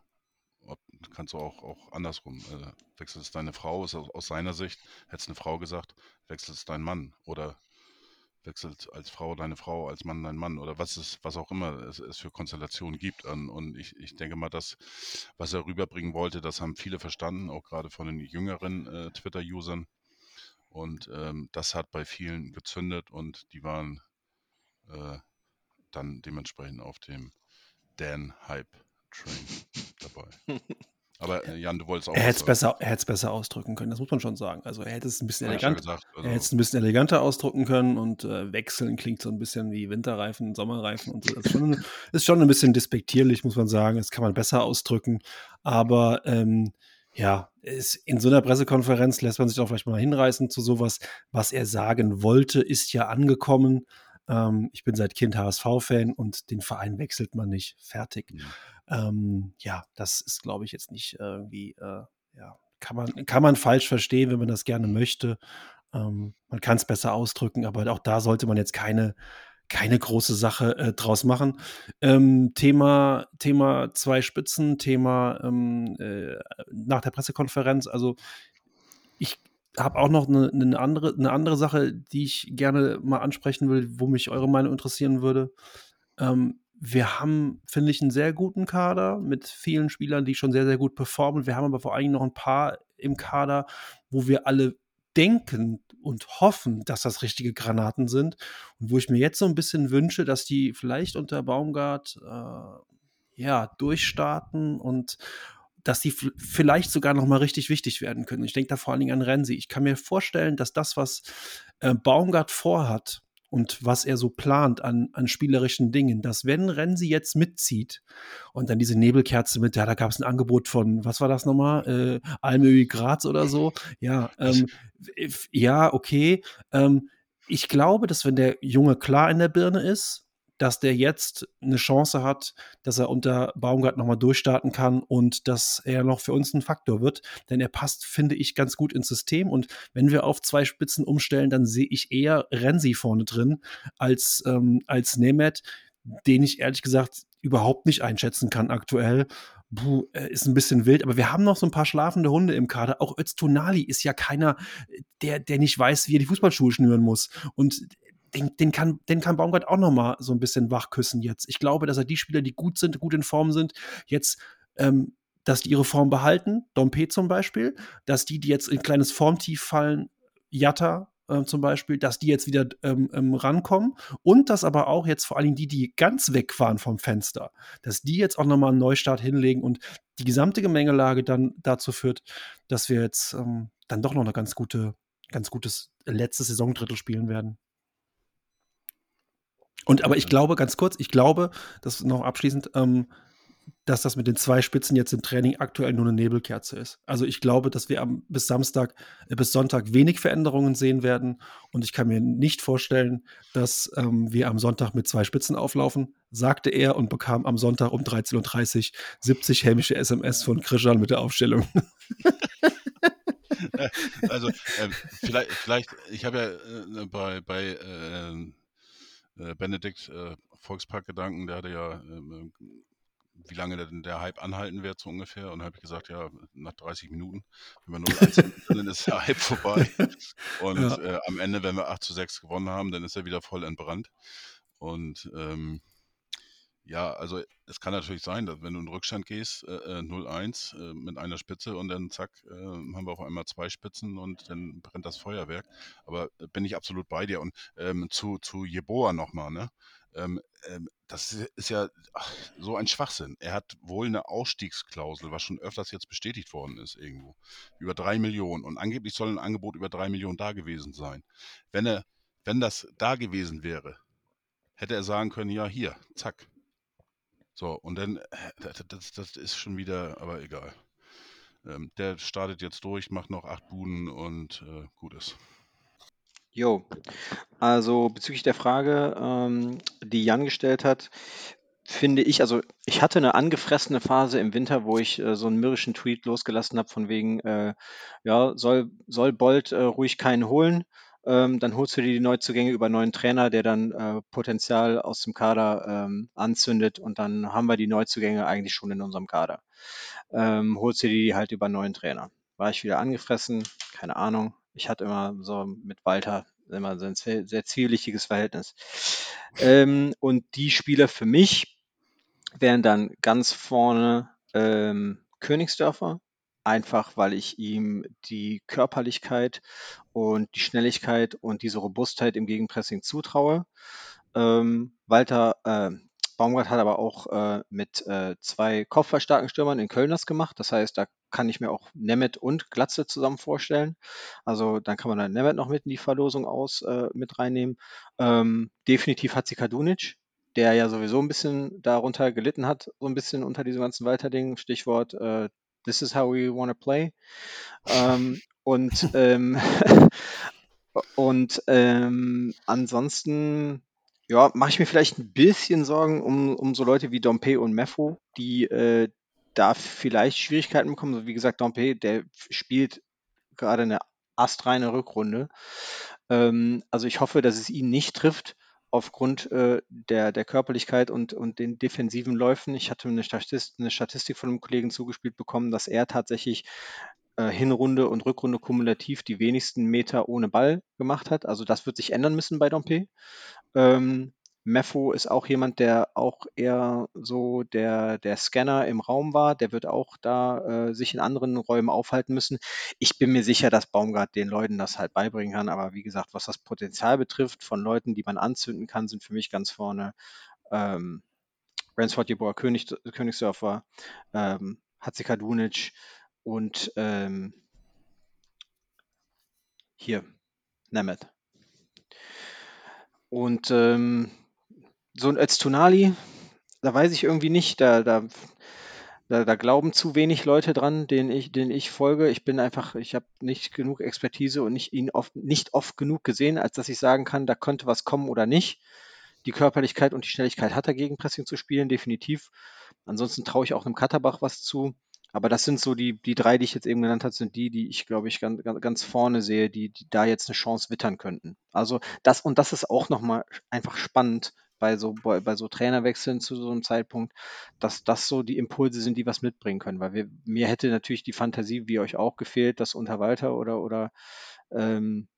kannst du auch, auch andersrum. Äh, wechselt es deine Frau, ist aus, aus seiner Sicht, hätte es eine Frau gesagt, wechselt es dein Mann oder wechselt als Frau deine Frau, als Mann dein Mann oder was es, was auch immer es, es für Konstellationen gibt. Und, und ich, ich denke mal, das, was er rüberbringen wollte, das haben viele verstanden, auch gerade von den jüngeren äh, Twitter-Usern. Und ähm, das hat bei vielen gezündet und die waren äh, dann dementsprechend auf dem Dan-Hype-Train dabei. Aber äh, Jan, du wolltest auch. Er hätte es besser, er hätte es besser ausdrücken können, das muss man schon sagen. Also er hätte es ein bisschen ja elegant, gesagt. er hätte es Also, ein bisschen eleganter ausdrücken können und äh, wechseln klingt so ein bisschen wie Winterreifen, Sommerreifen und so. Das ist schon, ist schon ein bisschen despektierlich, muss man sagen. Das kann man besser ausdrücken. Aber ähm, ja, es, in so einer Pressekonferenz lässt man sich auch vielleicht mal hinreißen zu sowas. Was er sagen wollte, ist ja angekommen. Ähm, ich bin seit Kind HSV-Fan und den Verein wechselt man nicht. Fertig. mhm. Ähm, ja, das ist, glaube ich, jetzt nicht irgendwie, äh, ja, kann man, kann man falsch verstehen, wenn man das gerne möchte. Ähm, man kann es besser ausdrücken, aber auch da sollte man jetzt keine, keine große Sache äh, draus machen. Ähm, Thema, Thema zwei Spitzen, Thema ähm, äh, nach der Pressekonferenz. Also ich habe auch noch eine, eine, andere, eine andere Sache, die ich gerne mal ansprechen will, wo mich eure Meinung interessieren würde. Ähm, wir haben, finde ich, einen sehr guten Kader mit vielen Spielern, die schon sehr, sehr gut performen. Wir haben aber vor allem noch ein paar im Kader, wo wir alle denken und hoffen, dass das richtige Granaten sind. Und wo ich mir jetzt so ein bisschen wünsche, dass die vielleicht unter Baumgart äh, ja, durchstarten und dass die vielleicht sogar noch mal richtig wichtig werden können. Ich denke da vor allen Dingen an Renzi. Ich kann mir vorstellen, dass das, was äh, Baumgart vorhat und was er so plant an, an spielerischen Dingen, dass wenn Renzi jetzt mitzieht und dann diese Nebelkerze mit, ja, da gab es ein Angebot von, was war das nochmal, äh, Almöhi Graz oder so, ja, ähm, ja, okay. Ähm, ich glaube, dass wenn der Junge klar in der Birne ist, dass der jetzt eine Chance hat, dass er unter Baumgart nochmal durchstarten kann und dass er noch für uns ein Faktor wird. Denn er passt, finde ich, ganz gut ins System. Und wenn wir auf zwei Spitzen umstellen, dann sehe ich eher Renzi vorne drin als, ähm, als Nemeth, den ich ehrlich gesagt überhaupt nicht einschätzen kann aktuell. Puh, ist ein bisschen wild, aber wir haben noch so ein paar schlafende Hunde im Kader. Auch Öztunali ist ja keiner, der, der nicht weiß, wie er die Fußballschuhe schnüren muss. Und den, den, kann, den kann Baumgart auch noch mal so ein bisschen wachküssen jetzt. Ich glaube, dass er die Spieler, die gut sind, gut in Form sind, jetzt ähm, dass die ihre Form behalten, Dompe zum Beispiel, dass die, die jetzt in ein kleines Formtief fallen, Jatta äh, zum Beispiel, dass die jetzt wieder ähm, ähm, rankommen und dass aber auch jetzt vor allem die, die ganz weg waren vom Fenster, dass die jetzt auch nochmal einen Neustart hinlegen und die gesamte Gemengelage dann dazu führt, dass wir jetzt ähm, dann doch noch eine ganz gute, ganz gutes letztes Saisondrittel spielen werden. Und aber ich glaube, ganz kurz, ich glaube, das noch abschließend, ähm, dass das mit den zwei Spitzen jetzt im Training aktuell nur eine Nebelkerze ist. Also ich glaube, dass wir am, bis Samstag, äh, bis Sonntag wenig Veränderungen sehen werden. Und ich kann mir nicht vorstellen, dass ähm, wir am Sonntag mit zwei Spitzen auflaufen, sagte er und bekam am Sonntag um 13.30 Uhr 70 hämische SMS von Krishan mit der Aufstellung. also äh, vielleicht, vielleicht, ich habe ja äh, bei, bei äh, Benedikt äh, Volksparkgedanken, der hatte ja, äh, wie lange denn der Hype anhalten wird, so ungefähr. Und habe ich gesagt, ja, nach 30 Minuten, wenn wir 0-1 sind, dann ist der Hype vorbei. Und Ja. äh, am Ende, wenn wir 8 zu 6 gewonnen haben, dann ist er wieder voll entbrannt. Und ähm, Ja, also es kann natürlich sein, dass wenn du in Rückstand gehst, äh, 0-1 äh, äh, mit einer Spitze und dann zack, äh, haben wir auf einmal zwei Spitzen und dann brennt das Feuerwerk. Aber äh, bin ich absolut bei dir. Und ähm, zu, zu Jeboa nochmal, ne? Ähm, ähm, das ist ja ach, so ein Schwachsinn. Er hat wohl eine Ausstiegsklausel, was schon öfters jetzt bestätigt worden ist irgendwo, über drei Millionen. Und angeblich soll ein Angebot über drei Millionen da gewesen sein. Wenn er, wenn das da gewesen wäre, hätte er sagen können, ja hier, zack, so, und dann, äh, das, das ist schon wieder, aber egal. Ähm, der startet jetzt durch, macht noch acht Buden und äh, gut ist. Jo, also bezüglich der Frage, ähm, die Jan gestellt hat, finde ich, also ich hatte eine angefressene Phase im Winter, wo ich äh, so einen mürrischen Tweet losgelassen habe, von wegen, äh, ja, soll, soll Bolt äh, ruhig keinen holen. Ähm, dann holst du dir die Neuzugänge über einen neuen Trainer, der dann äh, Potenzial aus dem Kader ähm, anzündet und dann haben wir die Neuzugänge eigentlich schon in unserem Kader. Ähm, holst du die halt über einen neuen Trainer. War ich wieder angefressen? Keine Ahnung. Ich hatte immer so mit Walter immer so ein sehr, sehr zwielichtiges Verhältnis. Ähm, und die Spieler für mich wären dann ganz vorne ähm, Königsdörfer, einfach weil ich ihm die Körperlichkeit und die Schnelligkeit und diese Robustheit im Gegenpressing zutraue. Ähm, Walter äh, Baumgart hat aber auch äh, mit äh, zwei kopfballstarken Stürmern in Köln das gemacht. Das heißt, da kann ich mir auch Nemeth und Glatze zusammen vorstellen. Also dann kann man dann Nemeth noch mit in die Verlosung aus äh, mit reinnehmen. Ähm, definitiv hat sie Kadunic, der ja sowieso ein bisschen darunter gelitten hat, so ein bisschen unter diesem ganzen Walter-Ding. Stichwort äh, This is how we want to play. Ähm, und ähm, und ähm, ansonsten ja, mache ich mir vielleicht ein bisschen Sorgen um, um so Leute wie Dompe und Mefo, die äh, da vielleicht Schwierigkeiten bekommen. Wie gesagt, Dompe, der spielt gerade eine astreine Rückrunde. Ähm, also ich hoffe, dass es ihn nicht trifft aufgrund äh, der, der Körperlichkeit und, und den defensiven Läufen. Ich hatte eine Statistik, eine Statistik von einem Kollegen zugespielt bekommen, dass er tatsächlich äh, Hinrunde und Rückrunde kumulativ die wenigsten Meter ohne Ball gemacht hat. Also das wird sich ändern müssen bei Dompe. Ähm, Mefo ist auch jemand, der auch eher so der, der Scanner im Raum war. Der wird auch da äh, sich in anderen Räumen aufhalten müssen. Ich bin mir sicher, dass Baumgart den Leuten das halt beibringen kann. Aber wie gesagt, was das Potenzial betrifft von Leuten, die man anzünden kann, sind für mich ganz vorne ähm, Ransford Jeboa König, Königsdörfer, ähm, Hatzika Dunic und ähm, hier, Nemeth. Und ähm, so ein Öztunali, da weiß ich irgendwie nicht, da, da, da, da glauben zu wenig Leute dran, denen ich, denen ich folge. Ich bin einfach, ich habe nicht genug Expertise und nicht ihn oft, nicht oft genug gesehen, als dass ich sagen kann, da könnte was kommen oder nicht. Die Körperlichkeit und die Schnelligkeit hat er gegen Pressing zu spielen, definitiv. Ansonsten traue ich auch einem Katterbach was zu. Aber das sind so die, die drei, die ich jetzt eben genannt habe, sind die, die ich, glaube ich, ganz, ganz vorne sehe, die, die da jetzt eine Chance wittern könnten. Also das, und das ist auch nochmal einfach spannend bei so, bei, bei so Trainerwechseln zu so einem Zeitpunkt, dass das so die Impulse sind, die was mitbringen können. Weil wir, mir hätte natürlich die Fantasie, wie euch auch gefehlt, dass unter Walter oder, oder ähm,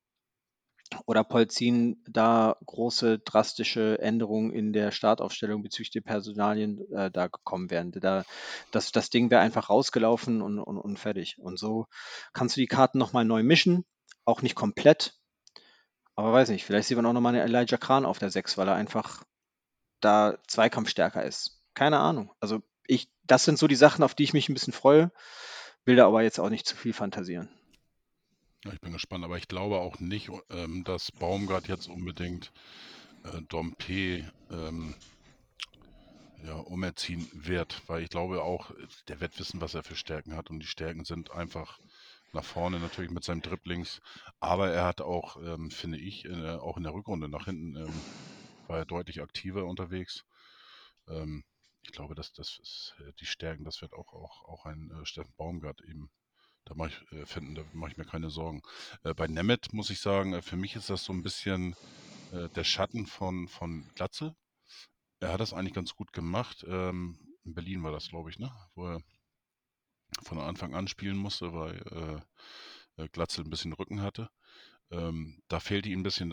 oder Polzin da große drastische Änderungen in der Startaufstellung bezüglich der Personalien äh, da gekommen wären. Da, das, das Ding wäre einfach rausgelaufen und, und, und fertig. Und so kannst du die Karten nochmal neu mischen, auch nicht komplett. Aber weiß nicht, vielleicht sieht man auch nochmal einen Elijah Kran auf der 6, weil er einfach da zweikampfstärker ist. Keine Ahnung. Also ich, das sind so die Sachen, auf die ich mich ein bisschen freue, will da aber jetzt auch nicht zu viel fantasieren. Ich bin gespannt, aber ich glaube auch nicht, ähm, dass Baumgart jetzt unbedingt äh, Dompe ähm, ja, umerziehen wird, weil ich glaube auch, der wird wissen, was er für Stärken hat und die Stärken sind einfach nach vorne natürlich mit seinem Dribblings, aber er hat auch, ähm, finde ich, äh, auch in der Rückrunde nach hinten ähm, war er deutlich aktiver unterwegs. Ähm, ich glaube, dass das ist, äh, die Stärken, das wird auch, auch, auch ein äh, Steffen Baumgart eben da mache ich, äh, finden, da mache ich mir keine Sorgen. Äh, bei Nemeth muss ich sagen, äh, für mich ist das so ein bisschen äh, der Schatten von, von Glatze. Er hat das eigentlich ganz gut gemacht. Ähm, in Berlin war das, glaube ich, ne? Wo er von Anfang an spielen musste, weil äh, äh, Glatze ein bisschen Rücken hatte. Ähm, da fehlte ihm ein bisschen,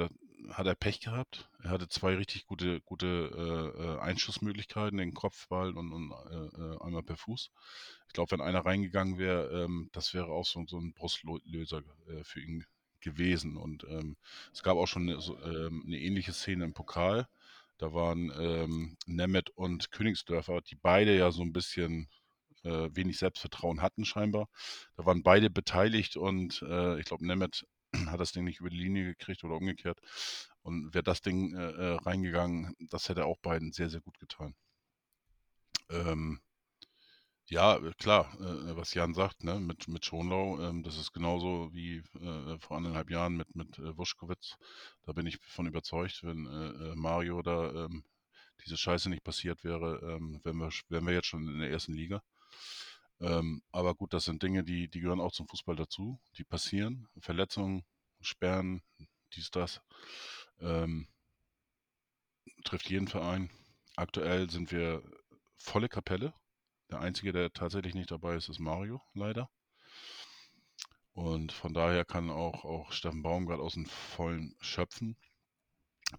hat er Pech gehabt. er hatte zwei richtig gute, gute äh, äh Einschussmöglichkeiten, den Kopfball und, und äh, äh, einmal per Fuß. Ich glaube, wenn einer reingegangen wäre, ähm, das wäre auch so, so ein Brustlöser äh, für ihn gewesen. Und ähm, es gab auch schon eine, so, ähm, eine, ähnliche Szene im Pokal. Da waren ähm, Nemeth und Königsdörfer, die beide ja so ein bisschen äh, wenig Selbstvertrauen hatten scheinbar. Da waren beide beteiligt und äh, ich glaube, Nemeth hat das Ding nicht über die Linie gekriegt oder umgekehrt. Und wäre das Ding äh, äh, reingegangen, das hätte auch beiden sehr, sehr gut getan. Ähm, ja, äh, klar, äh, was Jan sagt, ne, mit, mit Schonlau, ähm, das ist genauso wie äh, vor anderthalb Jahren mit, mit äh, Wuschkowitz. Da bin ich von überzeugt, wenn äh, Mario da ähm, diese Scheiße nicht passiert wäre, ähm, wären, wir, wären wir jetzt schon in der ersten Liga. Ähm, aber gut, das sind Dinge, die, die gehören auch zum Fußball dazu. Die passieren. Verletzungen, Sperren, dies, das. Ähm, trifft jeden Verein. Aktuell sind wir volle Kapelle. Der Einzige, der tatsächlich nicht dabei ist, ist Mario, leider. Und von daher kann auch, auch Steffen Baumgart aus dem Vollen schöpfen.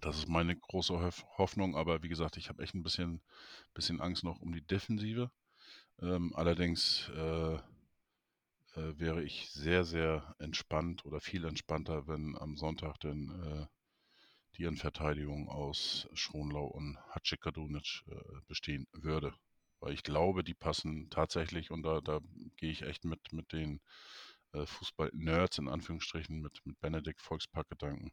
Das ist meine große Hoffnung, aber wie gesagt, ich habe echt ein bisschen, bisschen Angst noch um die Defensive. Ähm, allerdings äh, äh, wäre ich sehr, sehr entspannt oder viel entspannter, wenn am Sonntag denn äh, die Innenverteidigung aus Schonlau und Hacikadunic äh, bestehen würde. Weil ich glaube, die passen tatsächlich und da, da gehe ich echt mit, mit den äh, Fußball-Nerds in Anführungsstrichen, mit, mit Benedikt Volksparkgedanken.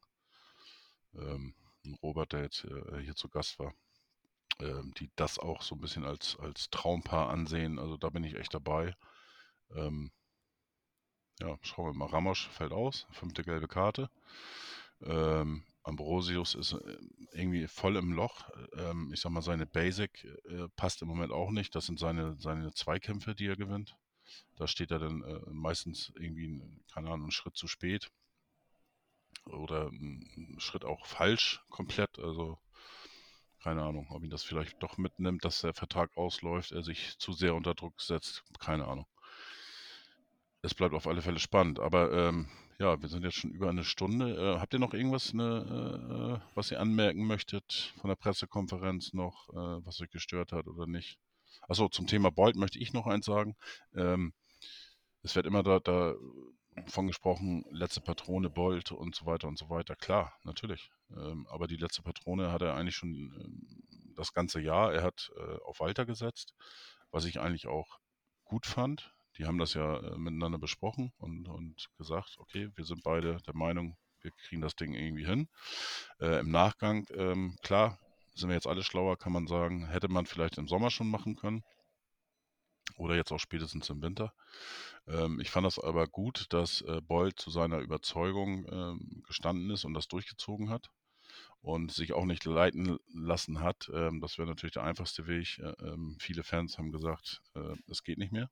Ähm, Robert, der jetzt äh, hier zu Gast war, ähm, die das auch so ein bisschen als, als Traumpaar ansehen. Also da bin ich echt dabei. Ähm, ja, schauen wir mal. Ramos fällt aus, fünfte gelbe Karte. Ähm, Ambrosius ist äh, irgendwie voll im Loch. Ähm, ich sag mal, seine Basic äh, passt im Moment auch nicht. Das sind seine, seine Zweikämpfe, die er gewinnt. Da steht er dann äh, meistens irgendwie, keine Ahnung, einen Schritt zu spät. Oder einen Schritt auch falsch komplett. Also keine Ahnung, ob ihn das vielleicht doch mitnimmt, dass der Vertrag ausläuft, er sich zu sehr unter Druck setzt. Keine Ahnung. Es bleibt auf alle Fälle spannend. Aber ähm, ja, wir sind jetzt schon über eine Stunde. Äh, habt ihr noch irgendwas, ne, äh, was ihr anmerken möchtet von der Pressekonferenz noch, äh, was euch gestört hat oder nicht? Achso, zum Thema Bolt möchte ich noch eins sagen. Ähm, es wird immer da, davon gesprochen, letzte Patrone, Bolt und so weiter und so weiter. Klar, natürlich. Ähm, aber die letzte Patrone hat er eigentlich schon ähm, das ganze Jahr. Er hat äh, auf Walter gesetzt, was ich eigentlich auch gut fand. Die haben das ja äh, miteinander besprochen und, und gesagt, okay, wir sind beide der Meinung, wir kriegen das Ding irgendwie hin. Äh, Im Nachgang, ähm, klar, sind wir jetzt alle schlauer, kann man sagen, hätte man vielleicht im Sommer schon machen können oder jetzt auch spätestens im Winter. Ähm, ich fand das aber gut, dass äh, Boyd zu seiner Überzeugung ähm, gestanden ist und das durchgezogen hat und sich auch nicht leiten lassen hat. Ähm, das wäre natürlich der einfachste Weg. Äh, ähm, viele Fans haben gesagt, äh, es geht nicht mehr.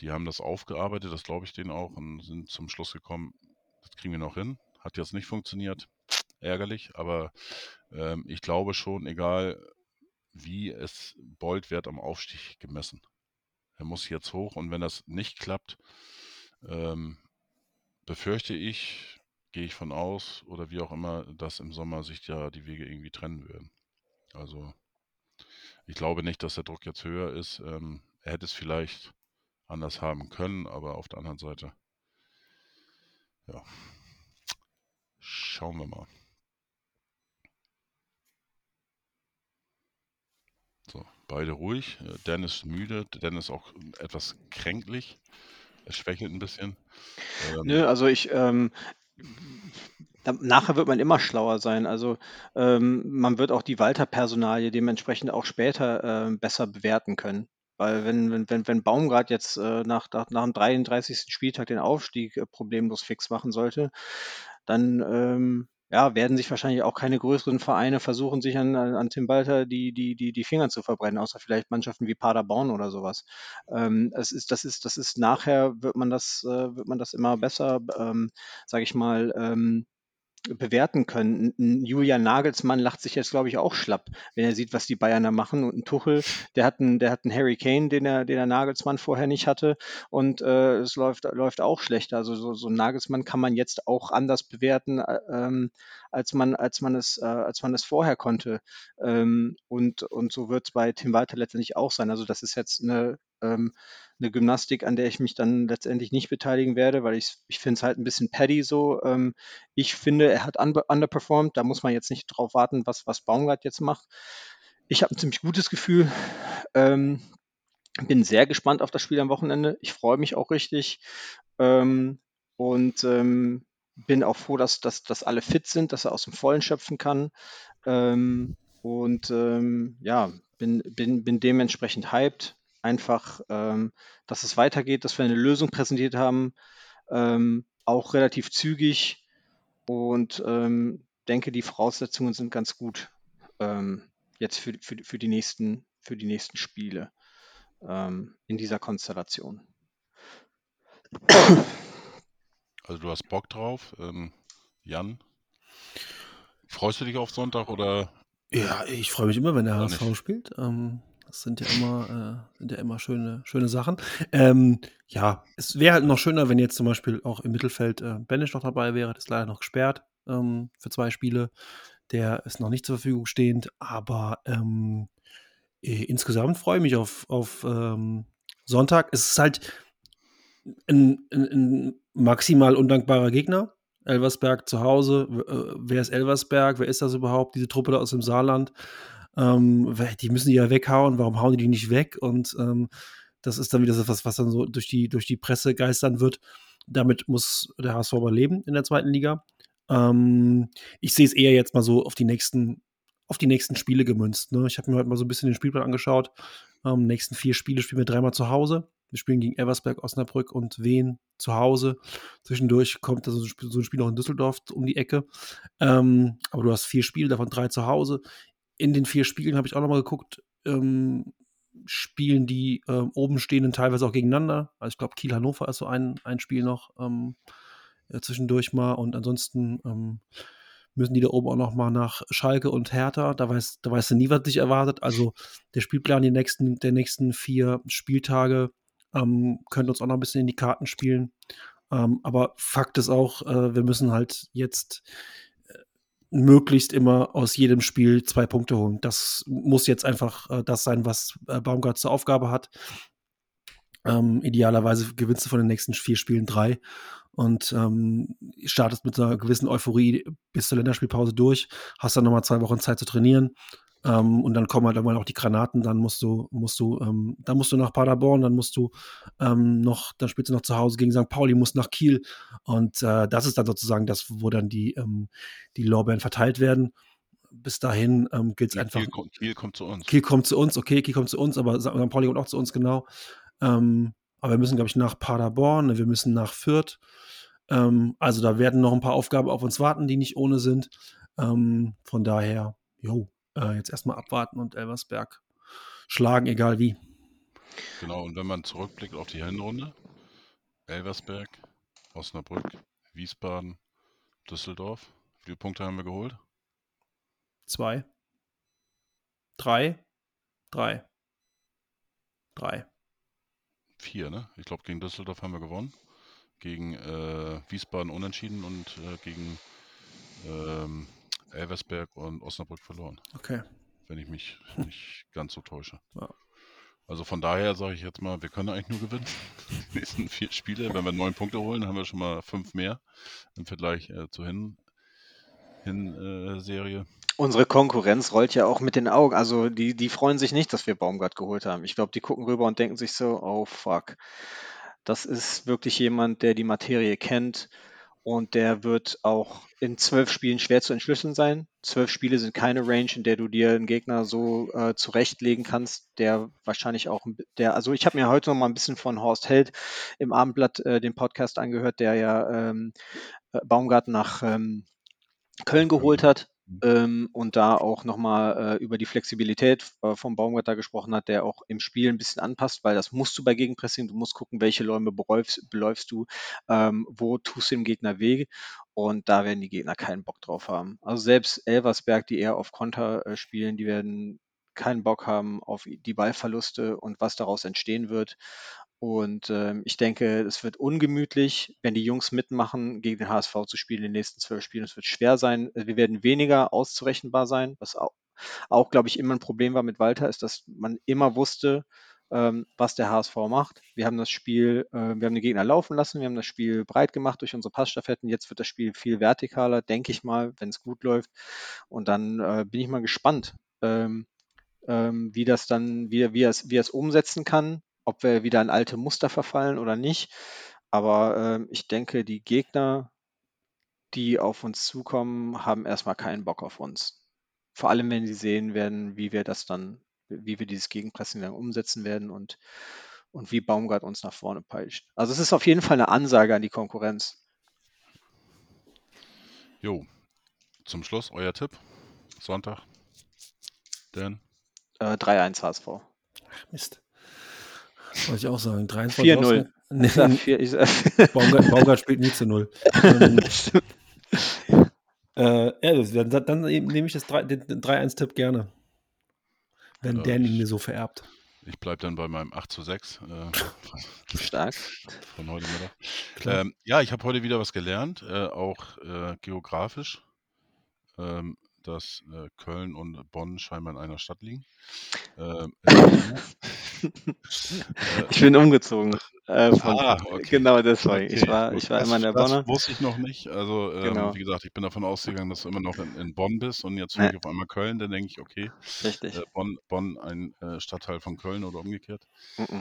Die haben das aufgearbeitet, das glaube ich denen auch, und sind zum Schluss gekommen, das kriegen wir noch hin. Hat jetzt nicht funktioniert, ärgerlich, aber ähm, ich glaube schon, egal wie es Bold wird am Aufstieg gemessen. Er muss jetzt hoch und wenn das nicht klappt, ähm, befürchte ich, gehe ich von aus oder wie auch immer, dass im Sommer sich ja die Wege irgendwie trennen werden. Also ich glaube nicht, dass der Druck jetzt höher ist. Ähm, er hätte es vielleicht anders haben können, aber auf der anderen Seite, ja, schauen wir mal. So, beide ruhig. Äh, Dennis müde, Dennis auch etwas kränklich. Er schwächelt ein bisschen. Ähm, Nö, also ich, ähm, nachher wird man immer schlauer sein. Also ähm, man wird auch die Walter-Personalie dementsprechend auch später äh, besser bewerten können. Weil wenn, wenn, wenn, wenn Baumgart jetzt äh, nach, nach, nach dem 33. Spieltag den Aufstieg äh, problemlos fix machen sollte, dann ähm, ja, werden sich wahrscheinlich auch keine größeren Vereine versuchen, sich an, an Tim Walter die, die, die, die Finger zu verbrennen, außer vielleicht Mannschaften wie Paderborn oder sowas. Ähm, es ist, das ist, das ist nachher wird man das, äh, wird man das immer besser, ähm, sage ich mal, ähm, bewerten können. Julian Nagelsmann lacht sich jetzt, glaube ich, auch schlapp, wenn er sieht, was die Bayern da machen. Und ein Tuchel, der hat einen, der hat einen Harry Kane, den er, den er Nagelsmann vorher nicht hatte. Und äh, es läuft, läuft auch schlechter. Also so, so ein Nagelsmann kann man jetzt auch anders bewerten, äh, ähm, als man, als man es, äh, als man es vorher konnte. Ähm, und, und so wird es bei Tim Walter letztendlich auch sein. Also das ist jetzt eine ähm, eine Gymnastik, an der ich mich dann letztendlich nicht beteiligen werde, weil ich, ich finde es halt ein bisschen paddy so. Ähm, ich finde, er hat underperformed. Da muss man jetzt nicht drauf warten, was, was Baumgart jetzt macht. Ich habe ein ziemlich gutes Gefühl. Ähm, bin sehr gespannt auf das Spiel am Wochenende. Ich freue mich auch richtig. Ähm, und ähm, bin auch froh, dass, dass, dass alle fit sind, dass er aus dem Vollen schöpfen kann. Ähm, und ähm, ja, bin, bin, bin dementsprechend hyped einfach, ähm, dass es weitergeht, dass wir eine Lösung präsentiert haben, ähm, auch relativ zügig und ähm, denke, die Voraussetzungen sind ganz gut ähm, jetzt für, für, für, die nächsten, für die nächsten Spiele ähm, in dieser Konstellation. Also du hast Bock drauf, ähm, Jan. Freust du dich auf Sonntag oder? Ja, ich freue mich immer, wenn der HSV spielt. Ähm, das sind ja immer, äh, sind ja immer schöne, schöne Sachen. Ähm, ja, es wäre halt noch schöner, wenn jetzt zum Beispiel auch im Mittelfeld äh, Benisch noch dabei wäre. Das ist leider noch gesperrt ähm, für zwei Spiele. Der ist noch nicht zur Verfügung stehend, aber ähm, äh, insgesamt freue ich mich auf, auf ähm, Sonntag. Es ist halt ein, ein, ein, maximal undankbarer Gegner. Elversberg zu Hause. Äh, wer ist Elversberg? Wer ist das überhaupt? Diese Truppe da aus dem Saarland ähm, die müssen die ja weghauen, warum hauen die die nicht weg? Und ähm, das ist dann wieder so was, was dann so durch die, durch die Presse geistern wird. Damit muss der HSV überleben in der zweiten Liga. Ähm, ich sehe es eher jetzt mal so auf die nächsten, auf die nächsten Spiele gemünzt. Ne? Ich habe mir heute mal so ein bisschen den Spielplan angeschaut. Ähm, nächsten vier Spiele spielen wir dreimal zu Hause. Wir spielen gegen Eversberg, Osnabrück und Wien zu Hause. Zwischendurch kommt also so ein Spiel noch in Düsseldorf um die Ecke. Ähm, aber du hast vier Spiele, davon drei zu Hause in den vier Spielen habe ich auch noch mal geguckt, ähm, spielen die ähm, oben stehenden teilweise auch gegeneinander. Also ich glaube, Kiel-Hannover ist so ein, ein Spiel noch ähm, äh, zwischendurch mal und ansonsten ähm, müssen die da oben auch noch mal nach Schalke und Hertha. Da weiß, da weißt du nie, was dich erwartet. Also der Spielplan die nächsten, der nächsten vier Spieltage ähm, könnte uns auch noch ein bisschen in die Karten spielen. Ähm, aber Fakt ist auch, äh, wir müssen halt jetzt möglichst immer aus jedem Spiel zwei Punkte holen. Das muss jetzt einfach äh, das sein, was äh, Baumgart zur Aufgabe hat. Ähm, idealerweise gewinnst du von den nächsten vier Spielen drei und ähm, startest mit einer gewissen Euphorie bis zur Länderspielpause durch, hast dann nochmal zwei Wochen Zeit zu trainieren ähm, und dann kommen halt irgendwann auch die Granaten, dann musst du, musst du, ähm, dann musst du nach Paderborn, dann musst du ähm, noch, dann spielst du noch zu Hause gegen St. Pauli, musst nach Kiel. Und äh, das ist dann sozusagen das, wo dann die, ähm, die Lorbeeren verteilt werden. Bis dahin ähm, gilt es ja, einfach. Kiel, kommt, Kiel kommt zu uns. Kiel kommt zu uns, okay, Kiel kommt zu uns, aber St. Pauli kommt auch zu uns, genau. Ähm, aber wir müssen, glaube ich, nach Paderborn, wir müssen nach Fürth. Also da werden noch ein paar Aufgaben auf uns warten, die nicht ohne sind. Von daher, jo, äh, jetzt erstmal abwarten und Elversberg schlagen, egal wie. Genau, und wenn man zurückblickt auf die Hinrunde, Elversberg, Osnabrück, Wiesbaden, Düsseldorf, wie viele Punkte haben wir geholt? Zwei. Drei. Drei. Drei. Vier, ne? Ich glaube, gegen Düsseldorf haben wir gewonnen. Gegen äh, Wiesbaden unentschieden und äh, gegen ähm, Elversberg und Osnabrück verloren. Okay. Wenn ich mich nicht ganz so täusche. Ja. Also von daher sage ich jetzt mal, wir können eigentlich nur gewinnen. Die nächsten vier Spiele, wenn wir neun Punkte holen, haben wir schon mal fünf mehr im Vergleich äh, zur Hin, Hin äh, Serie. Unsere Konkurrenz rollt ja auch mit den Augen. Also die, die freuen sich nicht, dass wir Baumgart geholt haben. Ich glaube, die gucken rüber und denken sich so, oh fuck. Das ist wirklich jemand, der die Materie kennt und der wird auch in zwölf Spielen schwer zu entschlüsseln sein. Zwölf Spiele sind keine Range, in der du dir einen Gegner so äh, zurechtlegen kannst, der wahrscheinlich auch, der, also ich habe mir heute noch mal ein bisschen von Horst Held im Abendblatt äh, den Podcast angehört, der ja ähm, äh, Baumgart nach ähm, Köln geholt hat ähm, und da auch nochmal äh, über die Flexibilität äh, vom Baumgart gesprochen hat, der auch im Spiel ein bisschen anpasst, weil das musst du bei Gegenpressing, du musst gucken, welche Läume beläufst, beläufst du, ähm, wo tust du dem Gegner weh und da werden die Gegner keinen Bock drauf haben. Also selbst Elversberg, die eher auf Konter äh, spielen, die werden keinen Bock haben auf die Ballverluste und was daraus entstehen wird. Und ähm, ich denke, es wird ungemütlich, wenn die Jungs mitmachen, gegen den HSV zu spielen in den nächsten zwölf Spielen. Es wird schwer sein. Wir werden weniger auszurechenbar sein, was auch, auch glaube ich, immer ein Problem war mit Walter, ist, dass man immer wusste, ähm, was der HSV macht. Wir haben das Spiel, äh, wir haben den Gegner laufen lassen, wir haben das Spiel breit gemacht durch unsere Passstaffetten. Jetzt wird das Spiel viel vertikaler, denke ich mal, wenn es gut läuft. Und dann äh, bin ich mal gespannt, ähm, ähm, wie das dann, wie, wie, es, wie er es umsetzen kann ob wir wieder in alte Muster verfallen oder nicht. Aber ähm, ich denke, die Gegner, die auf uns zukommen, haben erstmal keinen Bock auf uns. Vor allem, wenn sie sehen werden, wie wir das dann, wie wir dieses Gegenpressing dann umsetzen werden und, und wie Baumgart uns nach vorne peitscht. Also es ist auf jeden Fall eine Ansage an die Konkurrenz. Jo, zum Schluss euer Tipp. Sonntag. Dan? Äh, 3-1 HSV. Ach, Mist. Wollte ich auch sagen. 4-0. Nee, Ich sag vier- ich sag- Baumgart, Baumgart spielt nie zu null. Ähm, äh, ja, das, dann, dann nehme ich das 3 den den 3-1-Tipp gerne. Wenn Ja, Dan ihn mir so vererbt. Ich bleibe dann bei meinem 8 zu 6 äh, Stark. von heute Mittag. Ähm, ja, ich habe heute wieder was gelernt, äh, auch äh, geografisch, ähm, dass äh, Köln und Bonn scheinbar in einer Stadt liegen. Ähm, äh, Ich bin umgezogen. Äh, von, Ah, okay. Genau deswegen. Ich okay, war, gut. ich war das, immer in der das Bonner. wusste ich noch nicht. Also, ähm, Genau. wie gesagt, ich bin davon ausgegangen, dass du immer noch in, in Bonn bist und jetzt Nee. höre ich auf einmal Köln. Dann denke ich, okay, Richtig. äh, Bonn, Bonn ein äh, Stadtteil von Köln oder umgekehrt. Mhm. Okay,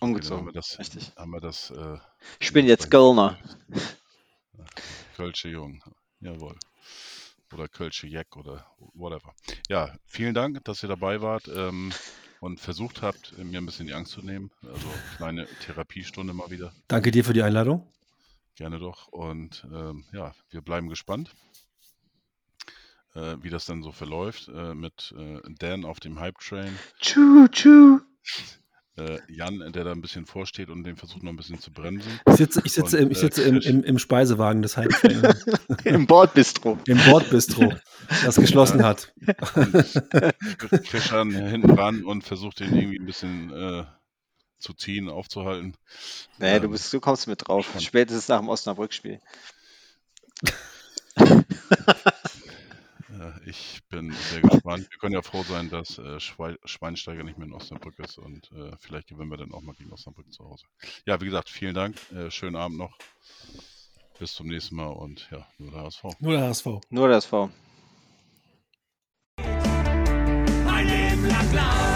dann haben Umgezogen. wir das, Richtig. haben wir das äh, Ich bin jetzt Kölner. Kölsche Jung, jawohl. Oder Kölsche Jack oder whatever. Ja, vielen Dank, dass ihr dabei wart ähm, und versucht habt, mir ein bisschen die Angst zu nehmen. Also kleine Therapiestunde mal wieder. Danke dir für die Einladung. Gerne doch. Und ähm, ja, wir bleiben gespannt, äh, wie das dann so verläuft äh, mit äh, Dan auf dem Hype Train, Tschu, tschu. Äh, Jan, der da ein bisschen vorsteht und den versucht noch ein bisschen zu bremsen. Ich sitze, ich sitze, Und, im, ich äh, sitze im, Chris- im, im Speisewagen des Hype Im Bordbistro. im Bordbistro, das geschlossen hat. Fischern hinten ran und versucht den irgendwie ein bisschen äh, zu ziehen, aufzuhalten. Du, Ähm, bist, du kommst mit drauf. spannend. Spätestens nach dem Osnabrück-Spiel. Ich bin sehr gespannt. Wir können ja froh sein, dass äh, Schwei Schweinsteiger nicht mehr in Osnabrück ist und äh, vielleicht gewinnen wir dann auch mal gegen Osnabrück zu Hause. Ja, wie gesagt, vielen Dank. Äh, schönen Abend noch. Bis zum nächsten Mal und ja, nur der HSV. Nur der HSV. Nur das V. Ein Leben lang blau